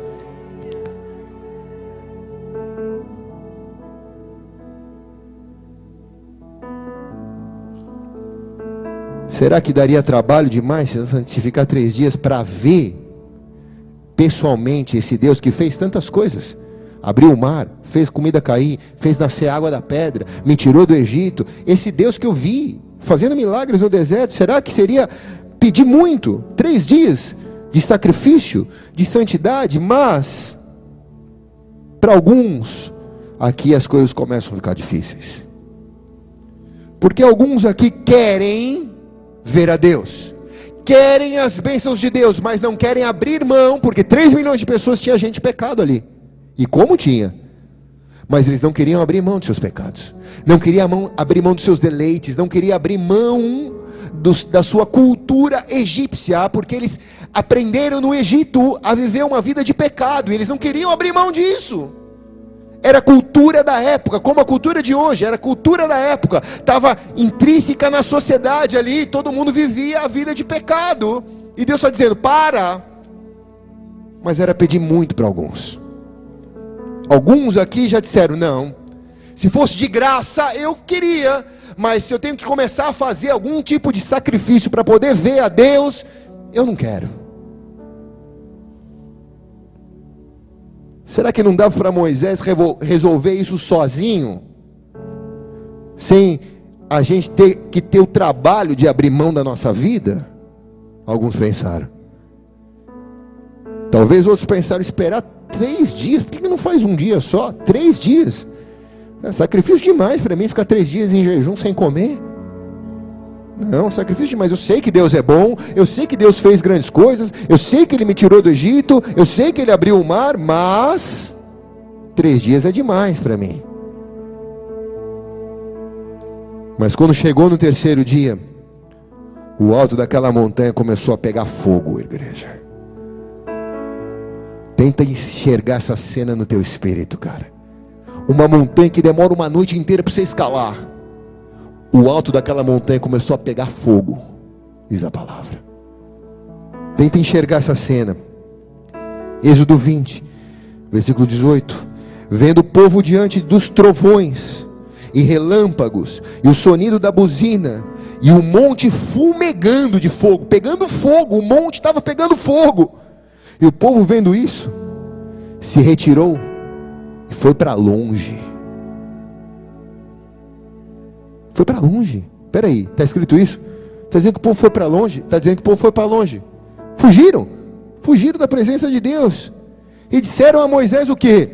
Será que daria trabalho demais se santificar três dias para ver pessoalmente esse Deus que fez tantas coisas. Abriu o mar, fez comida cair, fez nascer água da pedra, me tirou do Egito. Esse Deus que eu vi fazendo milagres no deserto, será que seria pedir muito? Três dias de sacrifício, de santidade, mas para alguns aqui as coisas começam a ficar difíceis. Porque alguns aqui querem ver a Deus querem as bênçãos de Deus, mas não querem abrir mão, porque 3 milhões de pessoas tinha gente pecado ali. E como tinha? Mas eles não queriam abrir mão dos seus pecados, não queriam abrir mão dos seus deleites, não queriam abrir mão dos, da sua cultura egípcia, porque eles aprenderam no Egito a viver uma vida de pecado, e eles não queriam abrir mão disso. Era cultura da época, como a cultura de hoje, era cultura da época, estava intrínseca na sociedade ali, todo mundo vivia a vida de pecado, e Deus está dizendo: para, mas era pedir muito para alguns. Alguns aqui já disseram: não, se fosse de graça eu queria, mas se eu tenho que começar a fazer algum tipo de sacrifício para poder ver a Deus, eu não quero. Será que não dava para Moisés resolver isso sozinho? Sem a gente ter que ter o trabalho de abrir mão da nossa vida? Alguns pensaram. Talvez outros pensaram esperar três dias. Por que não faz um dia só? Três dias. É sacrifício demais para mim ficar três dias em jejum sem comer. Não, sacrifício demais. Eu sei que Deus é bom, eu sei que Deus fez grandes coisas, eu sei que Ele me tirou do Egito, eu sei que Ele abriu o mar, mas três dias é demais para mim. Mas quando chegou no terceiro dia, o alto daquela montanha começou a pegar fogo, igreja. Tenta enxergar essa cena no teu espírito, cara. Uma montanha que demora uma noite inteira para você escalar. O alto daquela montanha começou a pegar fogo, diz a palavra. Tenta enxergar essa cena. Êxodo 20, versículo 18. Vendo o povo diante dos trovões e relâmpagos, e o sonido da buzina, e o monte fumegando de fogo, pegando fogo, o monte estava pegando fogo. E o povo vendo isso, se retirou e foi para longe. Foi para longe. Espera aí, está escrito isso? Está dizendo que o povo foi para longe? Está dizendo que o povo foi para longe. Fugiram. Fugiram da presença de Deus. E disseram a Moisés o que?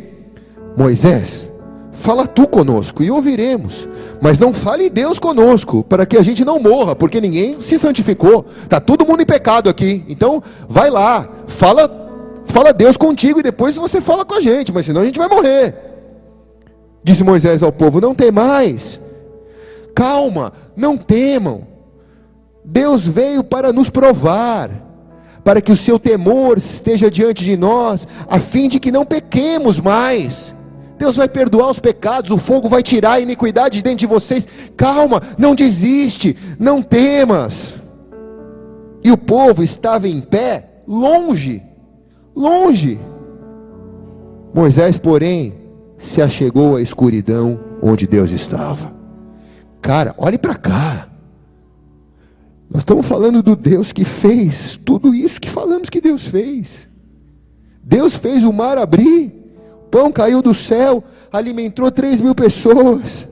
Moisés, fala tu conosco e ouviremos. Mas não fale Deus conosco, para que a gente não morra, porque ninguém se santificou. Está todo mundo em pecado aqui. Então, vai lá, fala, fala Deus contigo e depois você fala com a gente, mas senão a gente vai morrer. Disse Moisés ao povo: Não tem mais. Calma, não temam. Deus veio para nos provar, para que o seu temor esteja diante de nós, a fim de que não pequemos mais. Deus vai perdoar os pecados, o fogo vai tirar a iniquidade de dentro de vocês. Calma, não desiste, não temas. E o povo estava em pé, longe, longe. Moisés, porém, se achegou à escuridão onde Deus estava. Cara, olhe para cá. Nós estamos falando do Deus que fez tudo isso que falamos que Deus fez. Deus fez o mar abrir Pão caiu do céu, alimentou 3 mil pessoas.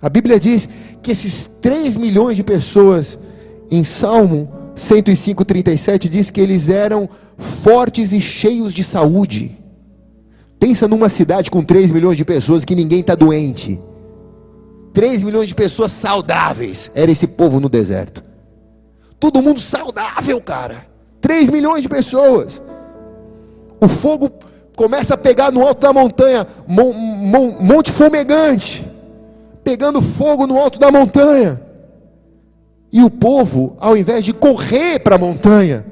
A Bíblia diz que esses 3 milhões de pessoas, em Salmo 105, 37, diz que eles eram fortes e cheios de saúde. Pensa numa cidade com 3 milhões de pessoas que ninguém está doente. 3 milhões de pessoas saudáveis. Era esse povo no deserto. Todo mundo saudável, cara. 3 milhões de pessoas. O fogo começa a pegar no alto da montanha, monte fumegante, pegando fogo no alto da montanha. E o povo, ao invés de correr para a montanha,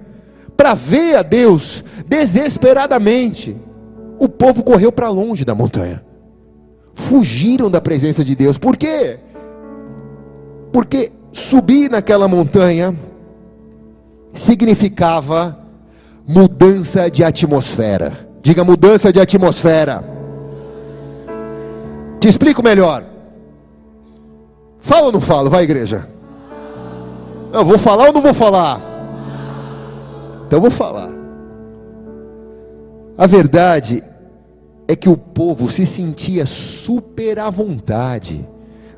para ver a Deus desesperadamente, o povo correu para longe da montanha. Fugiram da presença de Deus. Por quê? Porque subir naquela montanha significava mudança de atmosfera. Diga mudança de atmosfera. Te explico melhor. Fala ou não falo? Vai, igreja. Eu vou falar ou não vou falar? Então vou falar. A verdade é que o povo se sentia super à vontade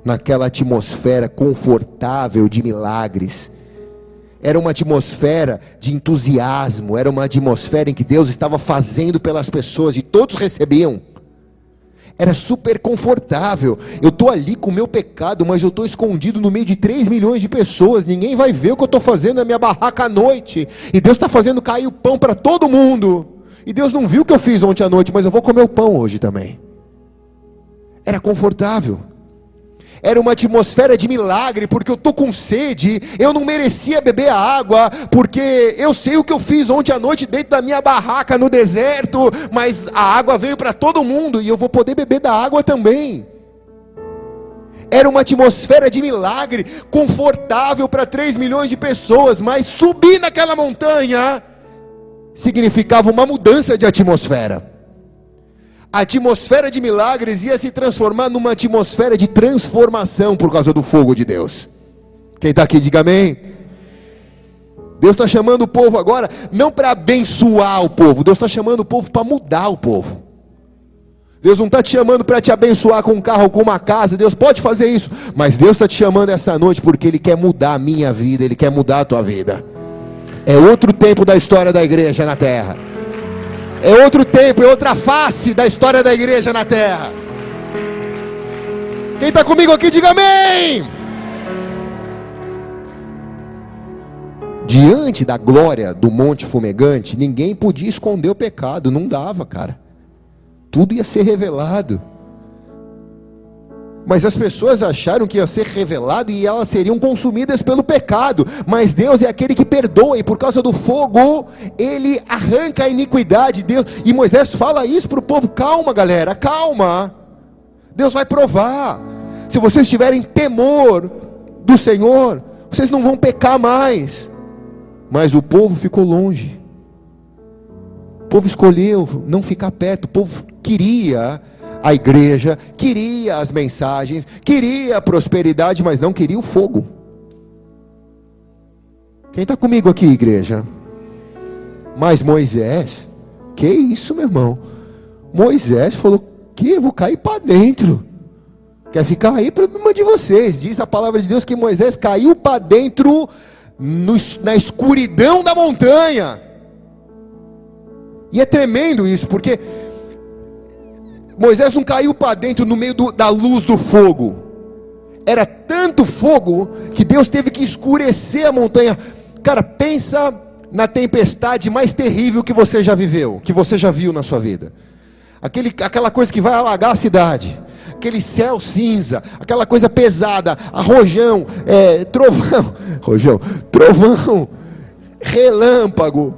naquela atmosfera confortável de milagres era uma atmosfera de entusiasmo, era uma atmosfera em que Deus estava fazendo pelas pessoas e todos recebiam. Era super confortável. Eu estou ali com o meu pecado, mas eu estou escondido no meio de 3 milhões de pessoas. Ninguém vai ver o que eu estou fazendo na minha barraca à noite. E Deus está fazendo cair o pão para todo mundo. E Deus não viu o que eu fiz ontem à noite, mas eu vou comer o pão hoje também. Era confortável era uma atmosfera de milagre, porque eu estou com sede, eu não merecia beber a água, porque eu sei o que eu fiz ontem à noite dentro da minha barraca no deserto, mas a água veio para todo mundo e eu vou poder beber da água também. Era uma atmosfera de milagre, confortável para 3 milhões de pessoas, mas subir naquela montanha significava uma mudança de atmosfera a atmosfera de milagres ia se transformar numa atmosfera de transformação por causa do fogo de Deus. Quem está aqui, diga amém. Deus está chamando o povo agora, não para abençoar o povo, Deus está chamando o povo para mudar o povo. Deus não está te chamando para te abençoar com um carro com uma casa, Deus pode fazer isso, mas Deus está te chamando essa noite porque Ele quer mudar a minha vida, Ele quer mudar a tua vida. É outro tempo da história da igreja na terra. É outro tempo, é outra face da história da igreja na terra. Quem está comigo aqui, diga amém. Diante da glória do monte fumegante, ninguém podia esconder o pecado, não dava, cara. Tudo ia ser revelado. Mas as pessoas acharam que ia ser revelado e elas seriam consumidas pelo pecado. Mas Deus é aquele que perdoa, e por causa do fogo, ele arranca a iniquidade. Deus, e Moisés fala isso para o povo: calma, galera, calma. Deus vai provar. Se vocês tiverem temor do Senhor, vocês não vão pecar mais. Mas o povo ficou longe. O povo escolheu não ficar perto, o povo queria a igreja, queria as mensagens, queria a prosperidade, mas não queria o fogo. Quem está comigo aqui, igreja? Mas Moisés, que isso, meu irmão? Moisés falou: que eu vou cair para dentro. Quer ficar aí problema de vocês. Diz a palavra de Deus que Moisés caiu para dentro no, na escuridão da montanha. E é tremendo isso, porque Moisés não caiu para dentro no meio do, da luz do fogo. Era tanto fogo que Deus teve que escurecer a montanha. Cara, pensa na tempestade mais terrível que você já viveu, que você já viu na sua vida. Aquele, aquela coisa que vai alagar a cidade. Aquele céu cinza, aquela coisa pesada, arrojão, é, trovão, *laughs* rojão, trovão, relâmpago,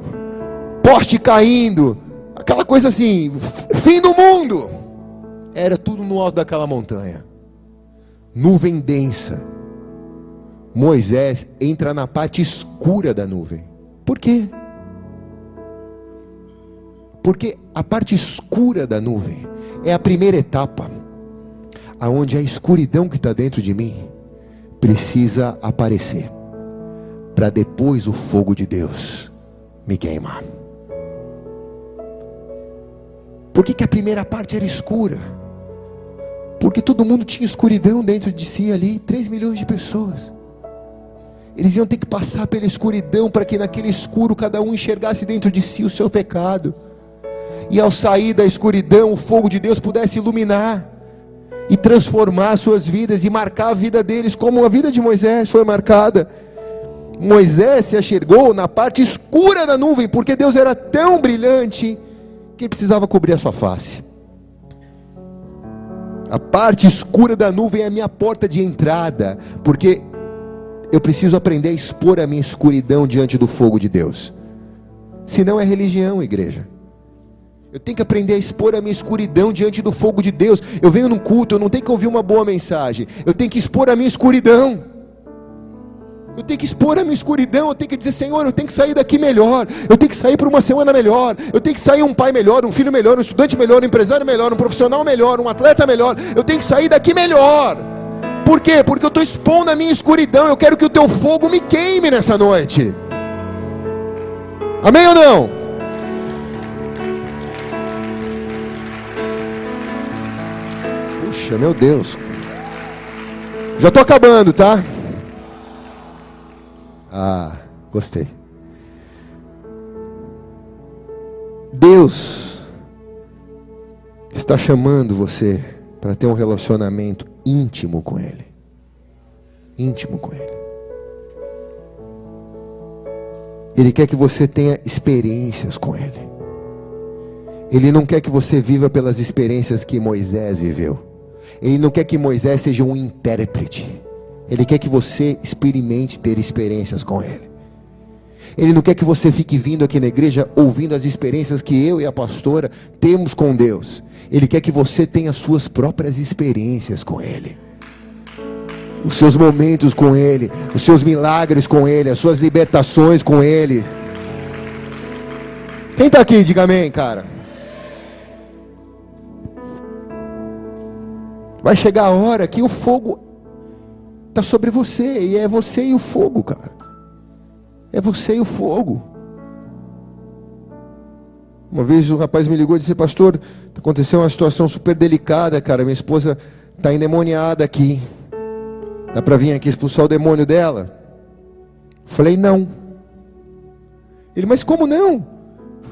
poste caindo, aquela coisa assim, fim do mundo. Era tudo no alto daquela montanha. Nuvem densa. Moisés entra na parte escura da nuvem. Por quê? Porque a parte escura da nuvem é a primeira etapa, aonde a escuridão que está dentro de mim precisa aparecer, para depois o fogo de Deus me queimar. Por que, que a primeira parte era escura? Porque todo mundo tinha escuridão dentro de si ali 3 milhões de pessoas. Eles iam ter que passar pela escuridão para que naquele escuro cada um enxergasse dentro de si o seu pecado. E ao sair da escuridão, o fogo de Deus pudesse iluminar e transformar suas vidas e marcar a vida deles como a vida de Moisés foi marcada. Moisés se enxergou na parte escura da nuvem, porque Deus era tão brilhante que ele precisava cobrir a sua face. A parte escura da nuvem é a minha porta de entrada, porque eu preciso aprender a expor a minha escuridão diante do fogo de Deus. Senão é religião, igreja. Eu tenho que aprender a expor a minha escuridão diante do fogo de Deus. Eu venho num culto, eu não tenho que ouvir uma boa mensagem. Eu tenho que expor a minha escuridão. Eu tenho que expor a minha escuridão, eu tenho que dizer, Senhor, eu tenho que sair daqui melhor, eu tenho que sair para uma semana melhor, eu tenho que sair um pai melhor, um filho melhor, um estudante melhor, um empresário melhor, um profissional melhor, um atleta melhor, eu tenho que sair daqui melhor. Por quê? Porque eu estou expondo a minha escuridão, eu quero que o teu fogo me queime nessa noite. Amém ou não? Puxa, meu Deus. Já estou acabando, tá? Ah, gostei. Deus está chamando você para ter um relacionamento íntimo com Ele. Íntimo com Ele. Ele quer que você tenha experiências com Ele. Ele não quer que você viva pelas experiências que Moisés viveu. Ele não quer que Moisés seja um intérprete. Ele quer que você experimente ter experiências com Ele. Ele não quer que você fique vindo aqui na igreja ouvindo as experiências que eu e a pastora temos com Deus. Ele quer que você tenha suas próprias experiências com Ele. Os seus momentos com Ele, os seus milagres com Ele, as suas libertações com Ele. Quem está aqui, diga amém, cara. Vai chegar a hora que o fogo está sobre você, e é você e o fogo, cara. É você e o fogo. Uma vez o rapaz me ligou e disse: Pastor, aconteceu uma situação super delicada, cara. Minha esposa está endemoniada aqui. Dá para vir aqui expulsar o demônio dela? Falei: Não. Ele, mas como não?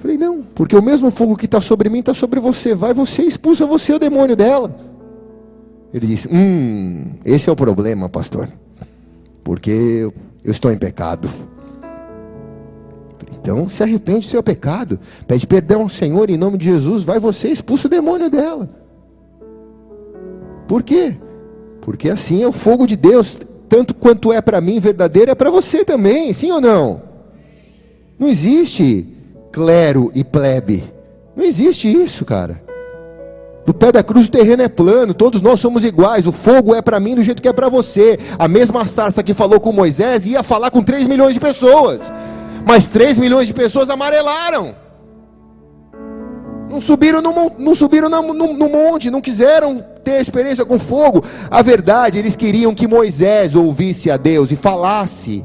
Falei: Não, porque o mesmo fogo que está sobre mim está sobre você. Vai você expulsa você o demônio dela. Ele disse: Hum, esse é o problema, pastor, porque eu, estou em pecado. Então se arrepende do seu pecado, pede perdão ao Senhor em nome de Jesus, vai você expulsa o demônio dela. Por quê? Porque assim é o fogo de Deus, tanto quanto é para mim verdadeiro, é para você também, sim ou não? Não existe clero e plebe. Não existe isso, cara. No pé da cruz o terreno é plano, todos nós somos iguais. O fogo é para mim do jeito que é para você. A mesma sarça que falou com Moisés ia falar com 3 milhões de pessoas. Mas 3 milhões de pessoas amarelaram. Não subiram no, não subiram no, no, no monte, não quiseram ter experiência com fogo. A verdade, eles queriam que Moisés ouvisse a Deus e falasse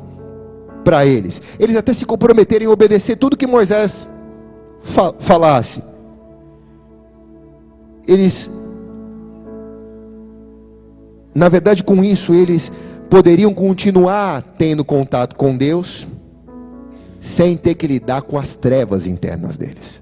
para eles. Eles até se comprometerem a obedecer tudo que Moisés fa falasse. Eles, na verdade, com isso, eles poderiam continuar tendo contato com Deus, sem ter que lidar com as trevas internas deles.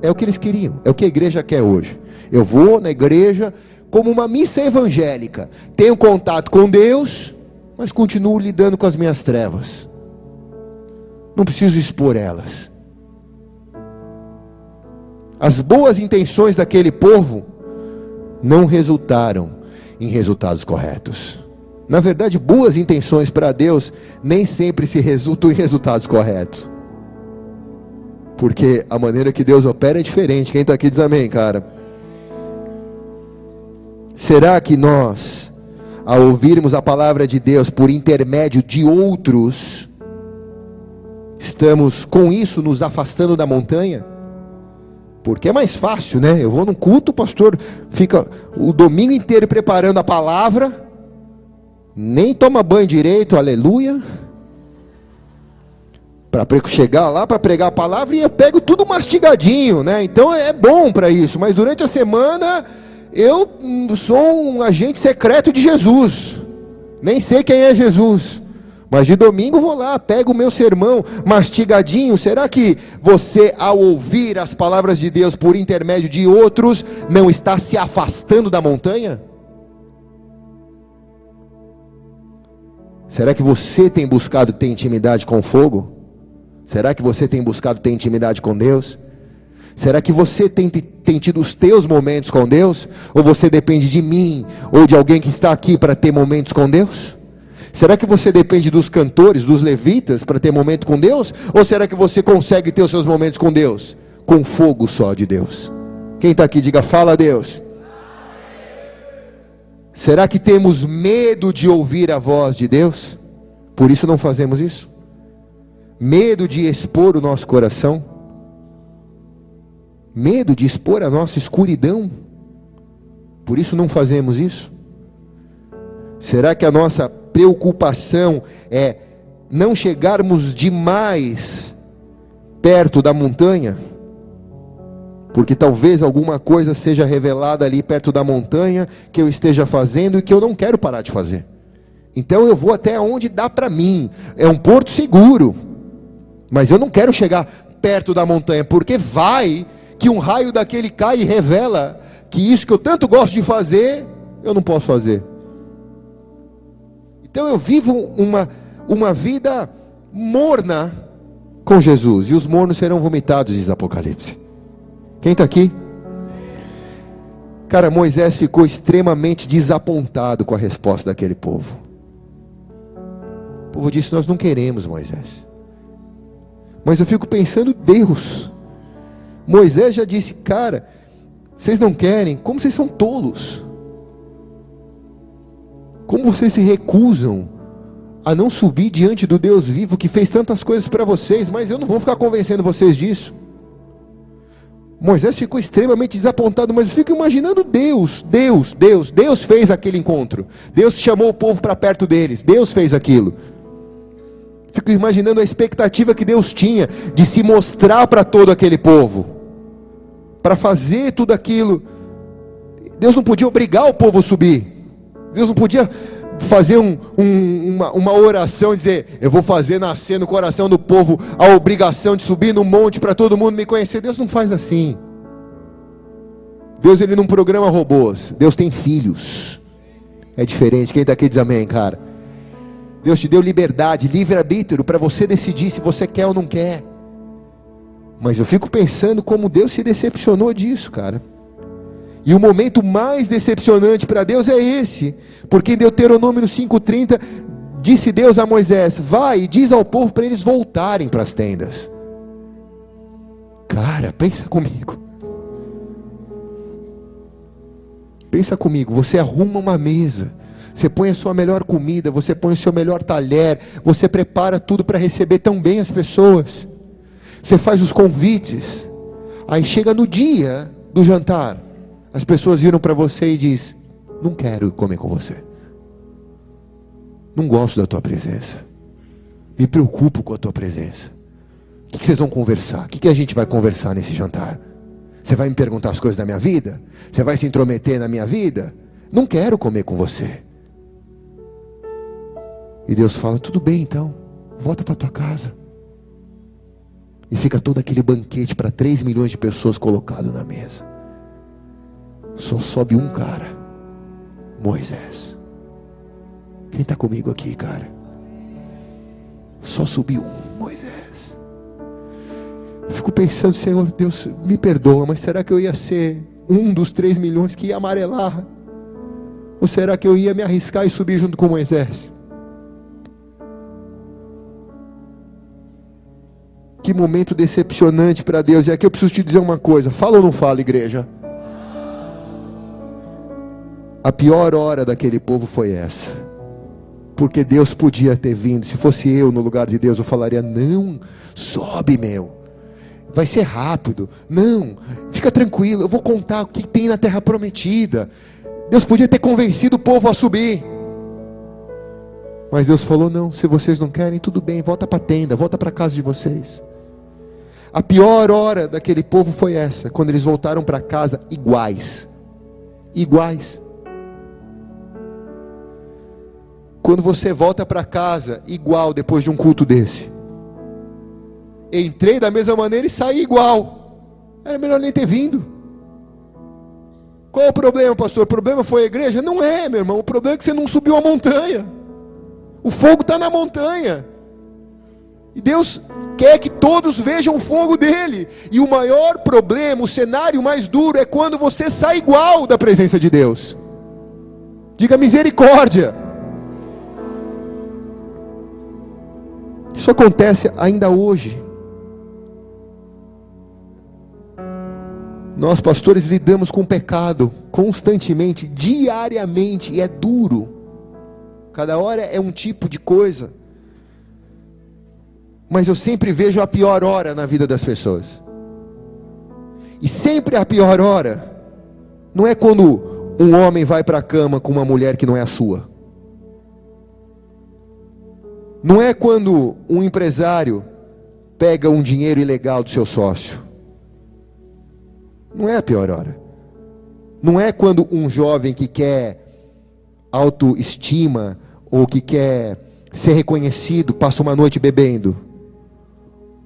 É o que eles queriam, é o que a igreja quer hoje. Eu vou na igreja como uma missa evangélica, tenho contato com Deus, mas continuo lidando com as minhas trevas. Não preciso expor elas. As boas intenções daquele povo não resultaram em resultados corretos. Na verdade, boas intenções para Deus nem sempre se resultam em resultados corretos. Porque a maneira que Deus opera é diferente. Quem está aqui diz amém, cara. Será que nós, ao ouvirmos a palavra de Deus por intermédio de outros, estamos com isso nos afastando da montanha? Porque é mais fácil, né? Eu vou num culto, o pastor fica o domingo inteiro preparando a palavra, nem toma banho direito, aleluia para chegar lá para pregar a palavra e eu pego tudo mastigadinho, né? Então é bom para isso, mas durante a semana eu sou um agente secreto de Jesus. Nem sei quem é Jesus. Mas de domingo vou lá, pego o meu sermão mastigadinho. Será que você, ao ouvir as palavras de Deus por intermédio de outros, não está se afastando da montanha? Será que você tem buscado ter intimidade com o fogo? Será que você tem buscado ter intimidade com Deus? Será que você tem, tem tido os teus momentos com Deus? Ou você depende de mim ou de alguém que está aqui para ter momentos com Deus? Será que você depende dos cantores, dos levitas para ter momento com Deus? Ou será que você consegue ter os seus momentos com Deus? Com fogo só de Deus. Quem está aqui, diga: fala a Deus. Será que temos medo de ouvir a voz de Deus? Por isso não fazemos isso? medo de expor o nosso coração, medo de expor a nossa escuridão, por isso não fazemos isso? Será que a nossa preocupação é não chegarmos demais perto da montanha? Porque talvez alguma coisa seja revelada ali perto da montanha que eu esteja fazendo e que eu não quero parar de fazer. Então eu vou até onde dá para mim. É um porto seguro. Mas eu não quero chegar perto da montanha, porque vai que um raio daquele cai e revela que isso que eu tanto gosto de fazer, eu não posso fazer. Então eu vivo uma, uma vida morna com Jesus, e os mornos serão vomitados, diz Apocalipse. Quem está aqui? Cara, Moisés ficou extremamente desapontado com a resposta daquele povo. O povo disse: Nós não queremos Moisés. Mas eu fico pensando, Deus. Moisés já disse, cara, vocês não querem, como vocês são tolos. Como vocês se recusam a não subir diante do Deus vivo que fez tantas coisas para vocês, mas eu não vou ficar convencendo vocês disso. Moisés ficou extremamente desapontado, mas fico imaginando Deus, Deus, Deus, Deus fez aquele encontro. Deus chamou o povo para perto deles, Deus fez aquilo. Fico imaginando a expectativa que Deus tinha de se mostrar para todo aquele povo, para fazer tudo aquilo. Deus não podia obrigar o povo a subir, Deus não podia fazer um, um, uma, uma oração e dizer: Eu vou fazer nascer no coração do povo a obrigação de subir no monte para todo mundo me conhecer. Deus não faz assim. Deus ele não programa robôs, Deus tem filhos. É diferente. Quem está aqui diz amém, cara. Deus te deu liberdade, livre-arbítrio para você decidir se você quer ou não quer. Mas eu fico pensando como Deus se decepcionou disso, cara. E o momento mais decepcionante para Deus é esse, porque em Deuteronômio 5:30 disse Deus a Moisés: "Vai e diz ao povo para eles voltarem para as tendas". Cara, pensa comigo. Pensa comigo, você arruma uma mesa, você põe a sua melhor comida, você põe o seu melhor talher, você prepara tudo para receber tão bem as pessoas. Você faz os convites. Aí chega no dia do jantar, as pessoas viram para você e diz: "Não quero comer com você. Não gosto da tua presença. Me preocupo com a tua presença. O que, vocês vão conversar? O que a gente vai conversar nesse jantar? Você vai me perguntar as coisas da minha vida? Você vai se intrometer na minha vida? Não quero comer com você. E Deus fala: tudo bem então, volta para tua casa. E fica todo aquele banquete para 3 milhões de pessoas colocado na mesa. Só sobe um cara, Moisés. Quem está comigo aqui, cara? Só subiu um, Moisés. Eu fico pensando, Senhor, Deus, me perdoa, mas será que eu ia ser um dos três milhões que ia amarelar? Ou será que eu ia me arriscar e subir junto com Moisés? Que momento decepcionante para Deus. E aqui eu preciso te dizer uma coisa: fala ou não fala, igreja? A pior hora daquele povo foi essa. Porque Deus podia ter vindo. Se fosse eu no lugar de Deus, eu falaria: Não, sobe, meu vai ser rápido. Não, fica tranquilo, eu vou contar o que tem na terra prometida. Deus podia ter convencido o povo a subir. Mas Deus falou: não, se vocês não querem, tudo bem, volta para a tenda, volta para a casa de vocês. A pior hora daquele povo foi essa, quando eles voltaram para casa iguais. Iguais. Quando você volta para casa igual depois de um culto desse. Entrei da mesma maneira e saí igual. Era melhor nem ter vindo. Qual o problema, pastor? O problema foi a igreja? Não é, meu irmão. O problema é que você não subiu a montanha. O fogo está na montanha. E Deus quer que todos vejam o fogo dele. E o maior problema, o cenário mais duro, é quando você sai igual da presença de Deus. Diga misericórdia. Isso acontece ainda hoje. Nós, pastores, lidamos com pecado constantemente, diariamente, e é duro. Cada hora é um tipo de coisa. Mas eu sempre vejo a pior hora na vida das pessoas. E sempre a pior hora não é quando um homem vai para a cama com uma mulher que não é a sua. Não é quando um empresário pega um dinheiro ilegal do seu sócio. Não é a pior hora. Não é quando um jovem que quer autoestima ou que quer ser reconhecido passa uma noite bebendo.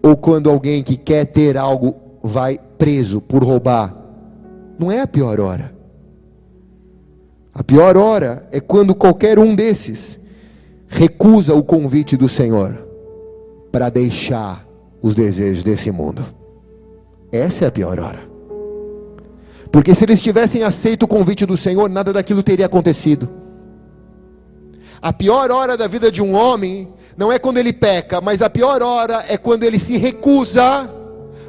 Ou quando alguém que quer ter algo vai preso por roubar. Não é a pior hora. A pior hora é quando qualquer um desses recusa o convite do Senhor para deixar os desejos desse mundo. Essa é a pior hora. Porque se eles tivessem aceito o convite do Senhor, nada daquilo teria acontecido. A pior hora da vida de um homem não é quando ele peca, mas a pior hora é quando ele se recusa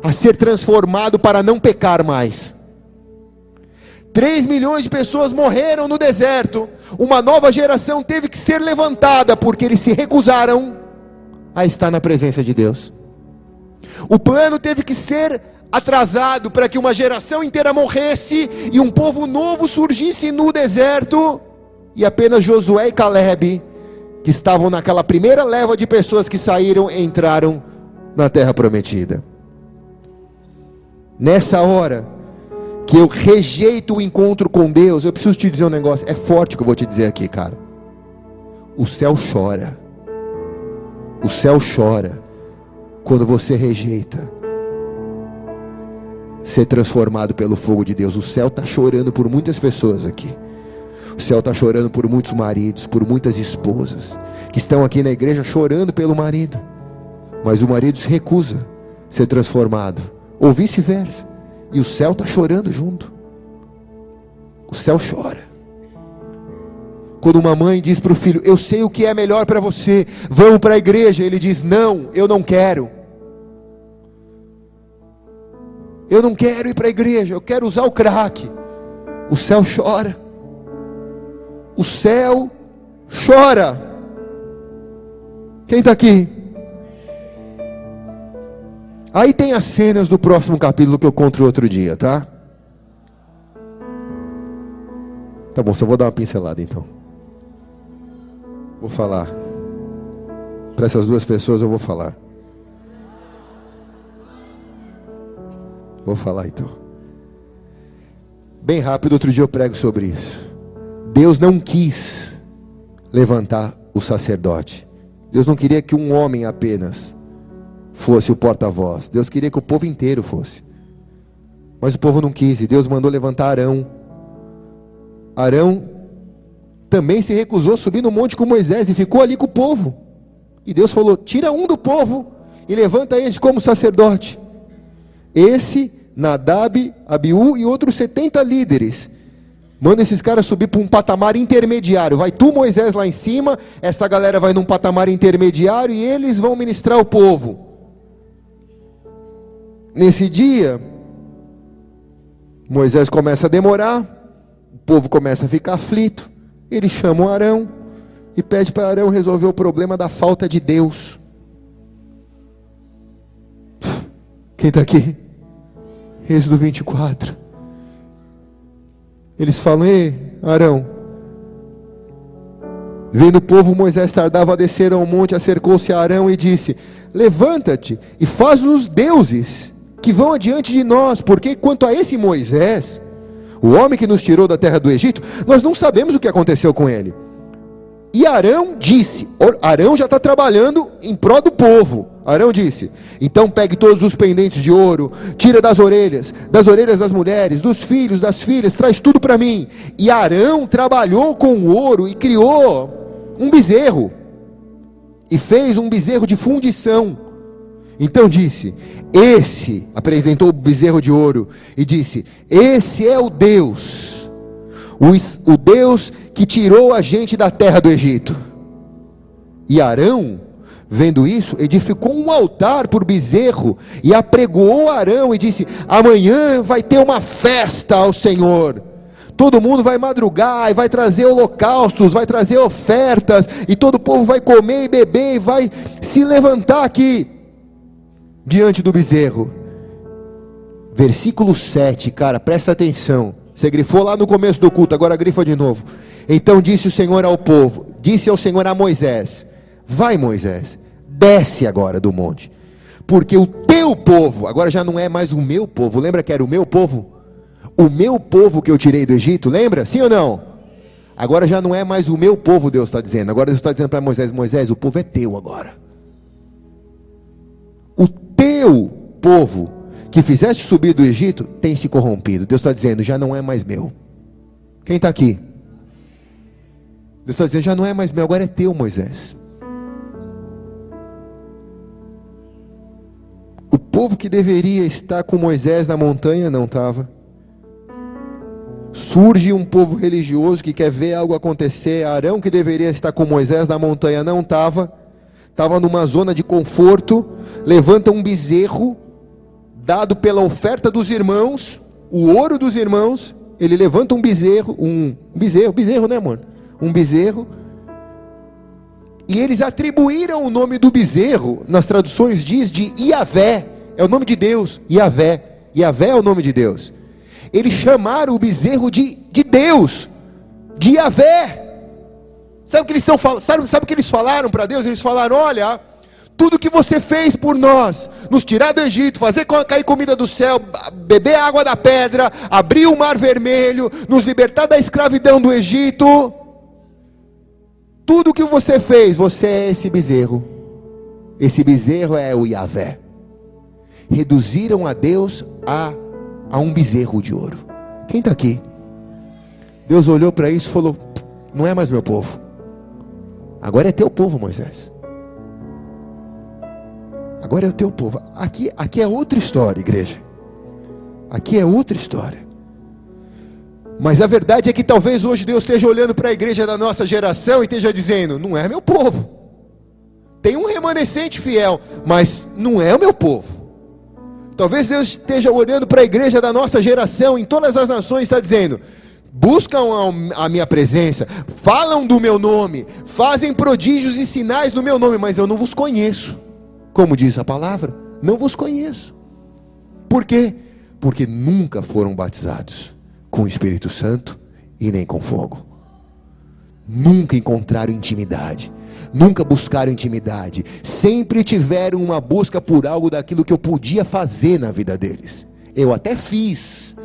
a ser transformado para não pecar mais. Três milhões de pessoas morreram no deserto. Uma nova geração teve que ser levantada porque eles se recusaram a estar na presença de Deus. O plano teve que ser atrasado para que uma geração inteira morresse e um povo novo surgisse no deserto, e apenas Josué e Caleb, que estavam naquela primeira leva de pessoas que saíram, entraram na terra prometida. Nessa hora que eu rejeito o encontro com Deus, eu preciso te dizer um negócio, é forte o que eu vou te dizer aqui, cara. O céu chora. O céu chora quando você rejeita ser transformado pelo fogo de Deus. O céu está chorando por muitas pessoas aqui. O céu está chorando por muitos maridos, por muitas esposas que estão aqui na igreja chorando pelo marido, mas o marido se recusa ser transformado, ou vice-versa, e o céu está chorando junto. O céu chora. Quando uma mãe diz para o filho: Eu sei o que é melhor para você, vamos para a igreja. Ele diz: Não, eu não quero. Eu não quero ir para a igreja, eu quero usar o crack. O céu chora. O céu chora. Quem está aqui? Aí tem as cenas do próximo capítulo que eu conto outro dia, tá? Tá bom, só vou dar uma pincelada então. Vou falar. Para essas duas pessoas eu vou falar. Vou falar então. Bem rápido, outro dia eu prego sobre isso. Deus não quis levantar o sacerdote. Deus não queria que um homem apenas fosse o porta-voz. Deus queria que o povo inteiro fosse. Mas o povo não quis e Deus mandou levantar Arão. Arão também se recusou a subir no monte com Moisés e ficou ali com o povo. E Deus falou: tira um do povo e levanta ele como sacerdote. Esse, Nadab, Abiú e outros 70 líderes. Manda esses caras subir para um patamar intermediário. Vai tu, Moisés, lá em cima. Essa galera vai num patamar intermediário e eles vão ministrar o povo. Nesse dia, Moisés começa a demorar, o povo começa a ficar aflito. Ele chama o Arão e pede para Arão resolver o problema da falta de Deus. Quem está aqui? Êxodo 24. Eles falam: Ei, Arão. Vendo o povo, Moisés tardava a descer ao monte, acercou-se a Arão e disse: Levanta-te e faz-nos deuses que vão adiante de nós, porque quanto a esse Moisés, o homem que nos tirou da terra do Egito, nós não sabemos o que aconteceu com ele. E Arão disse: Arão já está trabalhando em prol do povo. Arão disse: Então pegue todos os pendentes de ouro, tira das orelhas, das orelhas das mulheres, dos filhos, das filhas, traz tudo para mim. E Arão trabalhou com o ouro e criou um bezerro, e fez um bezerro de fundição. Então disse: esse apresentou o bezerro de ouro e disse: Esse é o Deus, o, Deus que tirou a gente da terra do Egito. E Arão, vendo isso, edificou um altar por bezerro e apregoou Arão e disse: Amanhã vai ter uma festa ao Senhor. Todo mundo vai madrugar e vai trazer holocaustos, vai trazer ofertas, e todo o povo vai comer e beber e vai se levantar aqui diante do bezerro. Versículo 7, cara, presta atenção. Você grifou lá no começo do culto, agora grifa de novo. Então disse o Senhor ao povo, disse ao Senhor a Moisés: Vai, Moisés, desce agora do monte, porque o teu povo, agora já não é mais o meu povo, lembra que era o meu povo? O meu povo que eu tirei do Egito, lembra? Sim ou não? Agora já não é mais o meu povo, Deus está dizendo. Agora Deus está dizendo para Moisés: Moisés, o povo é teu agora teu povo que fizeste subir do Egito tem se corrompido. Deus está dizendo, já não é mais meu. Quem está aqui? Deus está dizendo, já não é mais meu, agora é teu, Moisés. O povo que deveria estar com Moisés na montanha não estava. Surge um povo religioso que quer ver algo acontecer. Arão, que deveria estar com Moisés na montanha, não estava estava numa zona de conforto, levanta um bezerro, dado pela oferta dos irmãos, o ouro dos irmãos, ele levanta um bezerro, um, bezerro, bezerro, né, amor? Um bezerro, e eles atribuíram o nome do bezerro, nas traduções diz de Iavé, é o nome de Deus, Iavé, Iavé é o nome de Deus. Eles chamaram o bezerro de, de Deus, de Iavé. Sabe o que eles estão falando? Sabe, sabe o que eles falaram para Deus? Eles falaram: olha, tudo que você fez por nós, nos tirar do Egito, fazer cair comida do céu, beber água da pedra, abrir o mar vermelho, nos libertar da escravidão do Egito, tudo que você fez, você é esse bezerro. Esse bezerro é o Yahvé. Reduziram a Deus a a um bezerro de ouro. Quem está aqui? Deus olhou para isso e falou: Não é mais meu povo. Agora é teu povo, Moisés. Agora é o teu povo. Aqui, aqui é outra história, igreja. Aqui é outra história. Mas a verdade é que talvez hoje Deus esteja olhando para a igreja da nossa geração e esteja dizendo: Não é meu povo. Tem um remanescente fiel, mas não é o meu povo. Talvez Deus esteja olhando para a igreja da nossa geração, em todas as nações, está dizendo: buscam a minha presença, falam do meu nome, fazem prodígios e sinais no meu nome, mas eu não vos conheço. Como diz a palavra, não vos conheço. Por quê? Porque nunca foram batizados com o Espírito Santo e nem com fogo. Nunca encontraram intimidade nunca buscaram intimidade, sempre tiveram uma busca por algo daquilo que eu podia fazer na vida deles. Eu até fiz,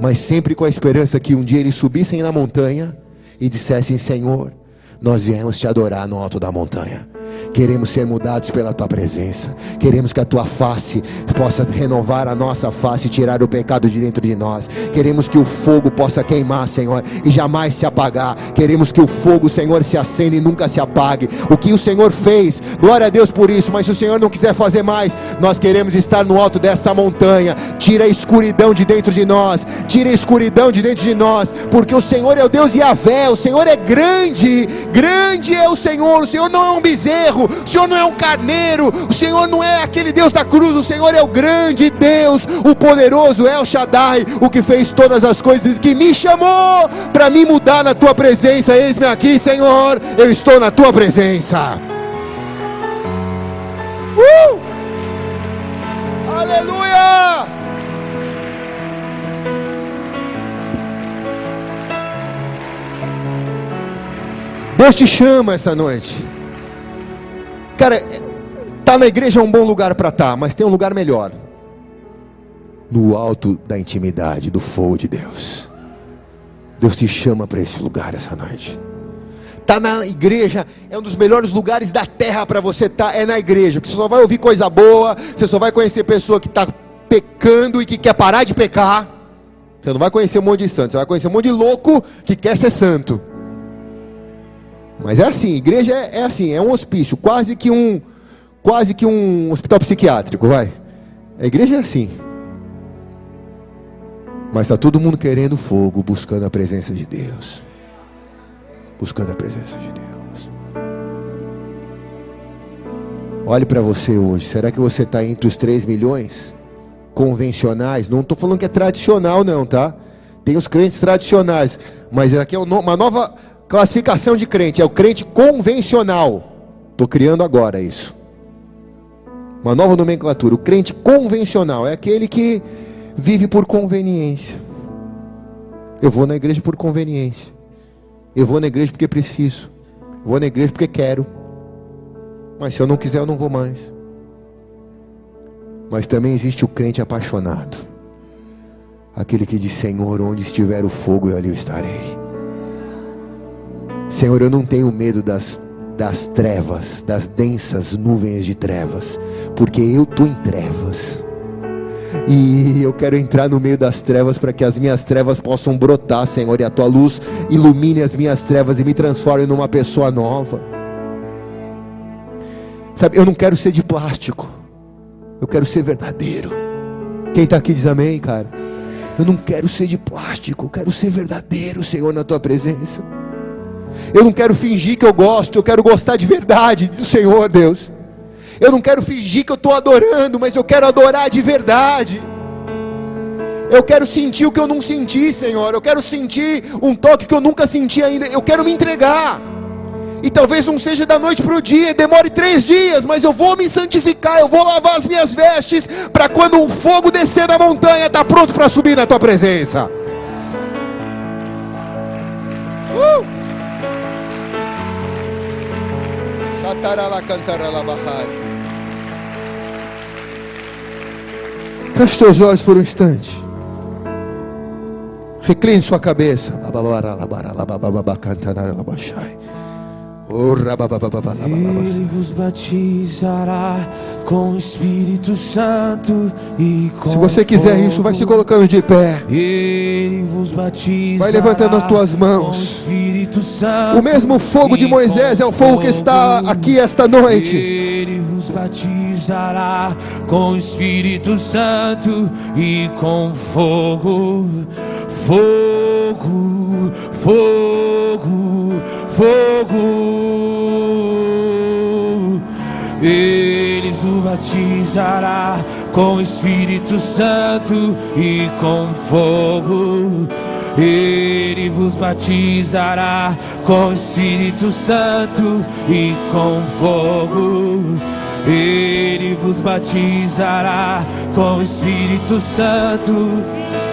mas sempre com a esperança que um dia eles subissem na montanha e dissessem: Senhor, nós viemos te adorar no alto da montanha. Queremos ser mudados pela tua presença. Queremos que a tua face possa renovar a nossa face e tirar o pecado de dentro de nós. Queremos que o fogo possa queimar, Senhor, e jamais se apagar. Queremos que o fogo, Senhor, se acenda e nunca se apague. O que o Senhor fez, glória a Deus por isso. Mas se o Senhor não quiser fazer mais, nós queremos estar no alto dessa montanha. Tira a escuridão de dentro de nós. Tira a escuridão de dentro de nós. Porque o Senhor é o Deus Yahvé. O Senhor é grande. Grande é o Senhor. O Senhor não é um bezerro o Senhor não é um carneiro, o Senhor não é aquele Deus da cruz, o Senhor é o grande Deus, o poderoso El Shaddai, o que fez todas as coisas, que me chamou para me mudar na tua presença. Eis-me aqui, Senhor, eu estou na tua presença. Uh! Aleluia! Deus te chama essa noite. Cara, tá na igreja é um bom lugar para estar, tá, mas tem um lugar melhor. No alto da intimidade, do fogo de Deus. Deus te chama para esse lugar essa noite. Tá na igreja, é um dos melhores lugares da terra para você estar, tá, é na igreja, porque você só vai ouvir coisa boa, você só vai conhecer pessoa que está pecando e que quer parar de pecar. Você não vai conhecer um monte de santo, você vai conhecer um monte de louco que quer ser santo. Mas é assim, igreja é, é, assim, é um hospício, quase que um, quase que um hospital psiquiátrico, vai. A igreja é assim. Mas está todo mundo querendo fogo, buscando a presença de Deus. Buscando a presença de Deus. Olhe para você hoje. Será que você está entre os 3 milhões convencionais? Não estou falando que é tradicional, não, tá? Tem os crentes tradicionais. Mas aqui é uma nova Classificação de crente é o crente convencional. Estou criando agora isso. Uma nova nomenclatura. O crente convencional é aquele que vive por conveniência. Eu vou na igreja por conveniência. Eu vou na igreja porque preciso. Vou na igreja porque quero. Mas se eu não quiser, eu não vou mais. Mas também existe o crente apaixonado. Aquele que diz: Senhor, onde estiver o fogo, eu ali estarei. Senhor, eu não tenho medo das, das trevas, das densas nuvens de trevas, porque eu estou em trevas. E eu quero entrar no meio das trevas para que as minhas trevas possam brotar, Senhor, e a tua luz ilumine as minhas trevas e me transforme numa pessoa nova. Sabe, eu não quero ser de plástico, eu quero ser verdadeiro. Quem está aqui diz amém, cara. Eu não quero ser de plástico, eu quero ser verdadeiro, Senhor, na tua presença. Eu não quero fingir que eu gosto, eu quero gostar de verdade do Senhor, Deus. Eu não quero fingir que eu estou adorando, mas eu quero adorar de verdade. Eu quero sentir o que eu não senti, Senhor. Eu quero sentir um toque que eu nunca senti ainda. Eu quero me entregar. E talvez não seja da noite para o dia, demore três dias, mas eu vou me santificar, eu vou lavar as minhas vestes, para quando o fogo descer da montanha, estar tá pronto para subir na tua presença. Uh! Feche seus olhos por um instante. Recline sua cabeça. Oh. Ele vos batizará com o Espírito Santo e com Se você quiser isso, vai se colocando de pé. Ele vos batizará Vai levantando as tuas mãos. o O mesmo fogo de Moisés é o fogo que está aqui esta noite. Ele vos batizará com o Espírito Santo e com fogo, fogo, fogo, fogo. Ele vos batizará com o Espírito Santo e com fogo. Ele vos batizará com o Espírito Santo e com fogo. Ele vos batizará com o Espírito Santo. Ele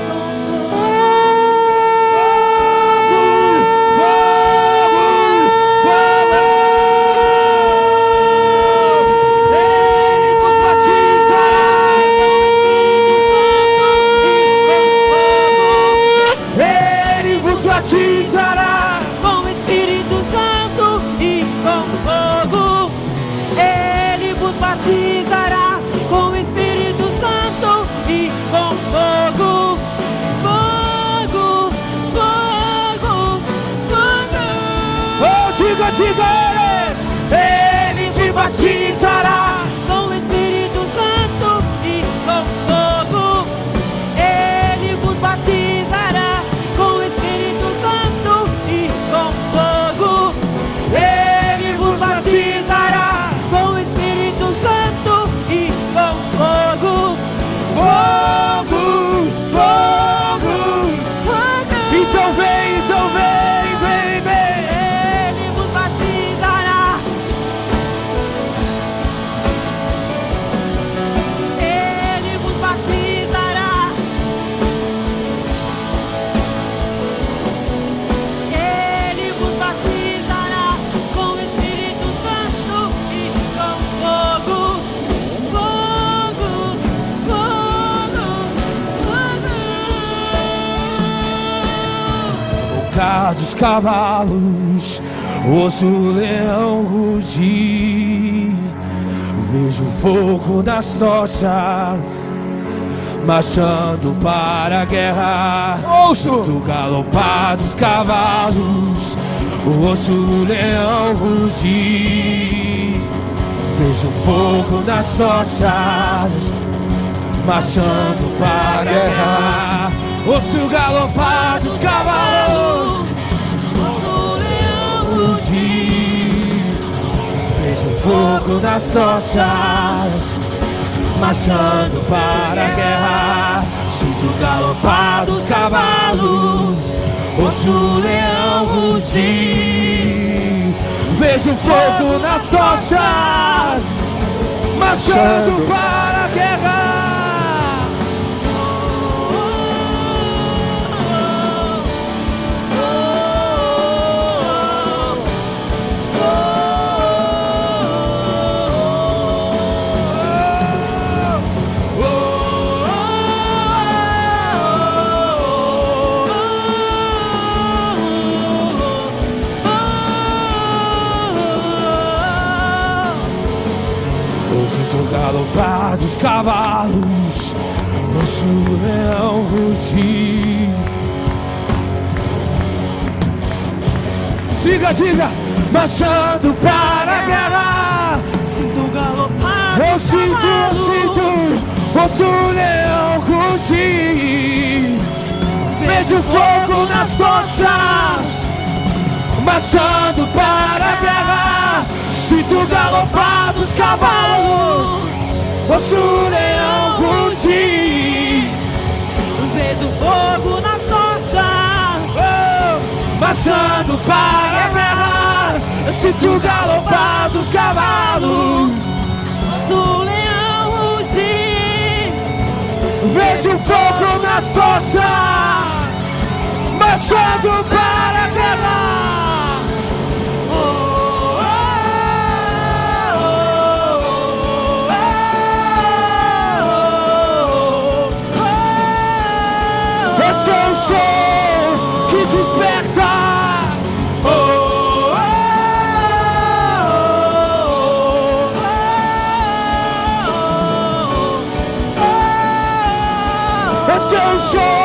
cavalos, ouço o leão rugir. Vejo fogo nas tochas, marchando para a guerra. Ouço! Do galopar dos cavalos, ouço o leão rugir. Vejo fogo nas tochas, marchando para a guerra. Ouço o galopar dos cavalos, O Vejo fogo nas tochas, marchando para a guerra. Sinto galopar dos cavalos, ouço o leão rugir. Vejo fogo nas tochas, Marchando. para a guerra. Dos cavalos, ouço o leão rugir. Diga, diga, marchando para a guerra. Sinto galopar Eu sinto, eu cavalos. sinto, ouço o leão rugir. Vejo fogo nas tochas, marchando para a guerra. Sinto galopar dos cavalos, o leão rugir. Vejo fogo nas tochas. Oh, marchando para a guerra. Sinto o galopar dos cavalos. O leão rugir. Vejo fogo nas tochas, marchando para 说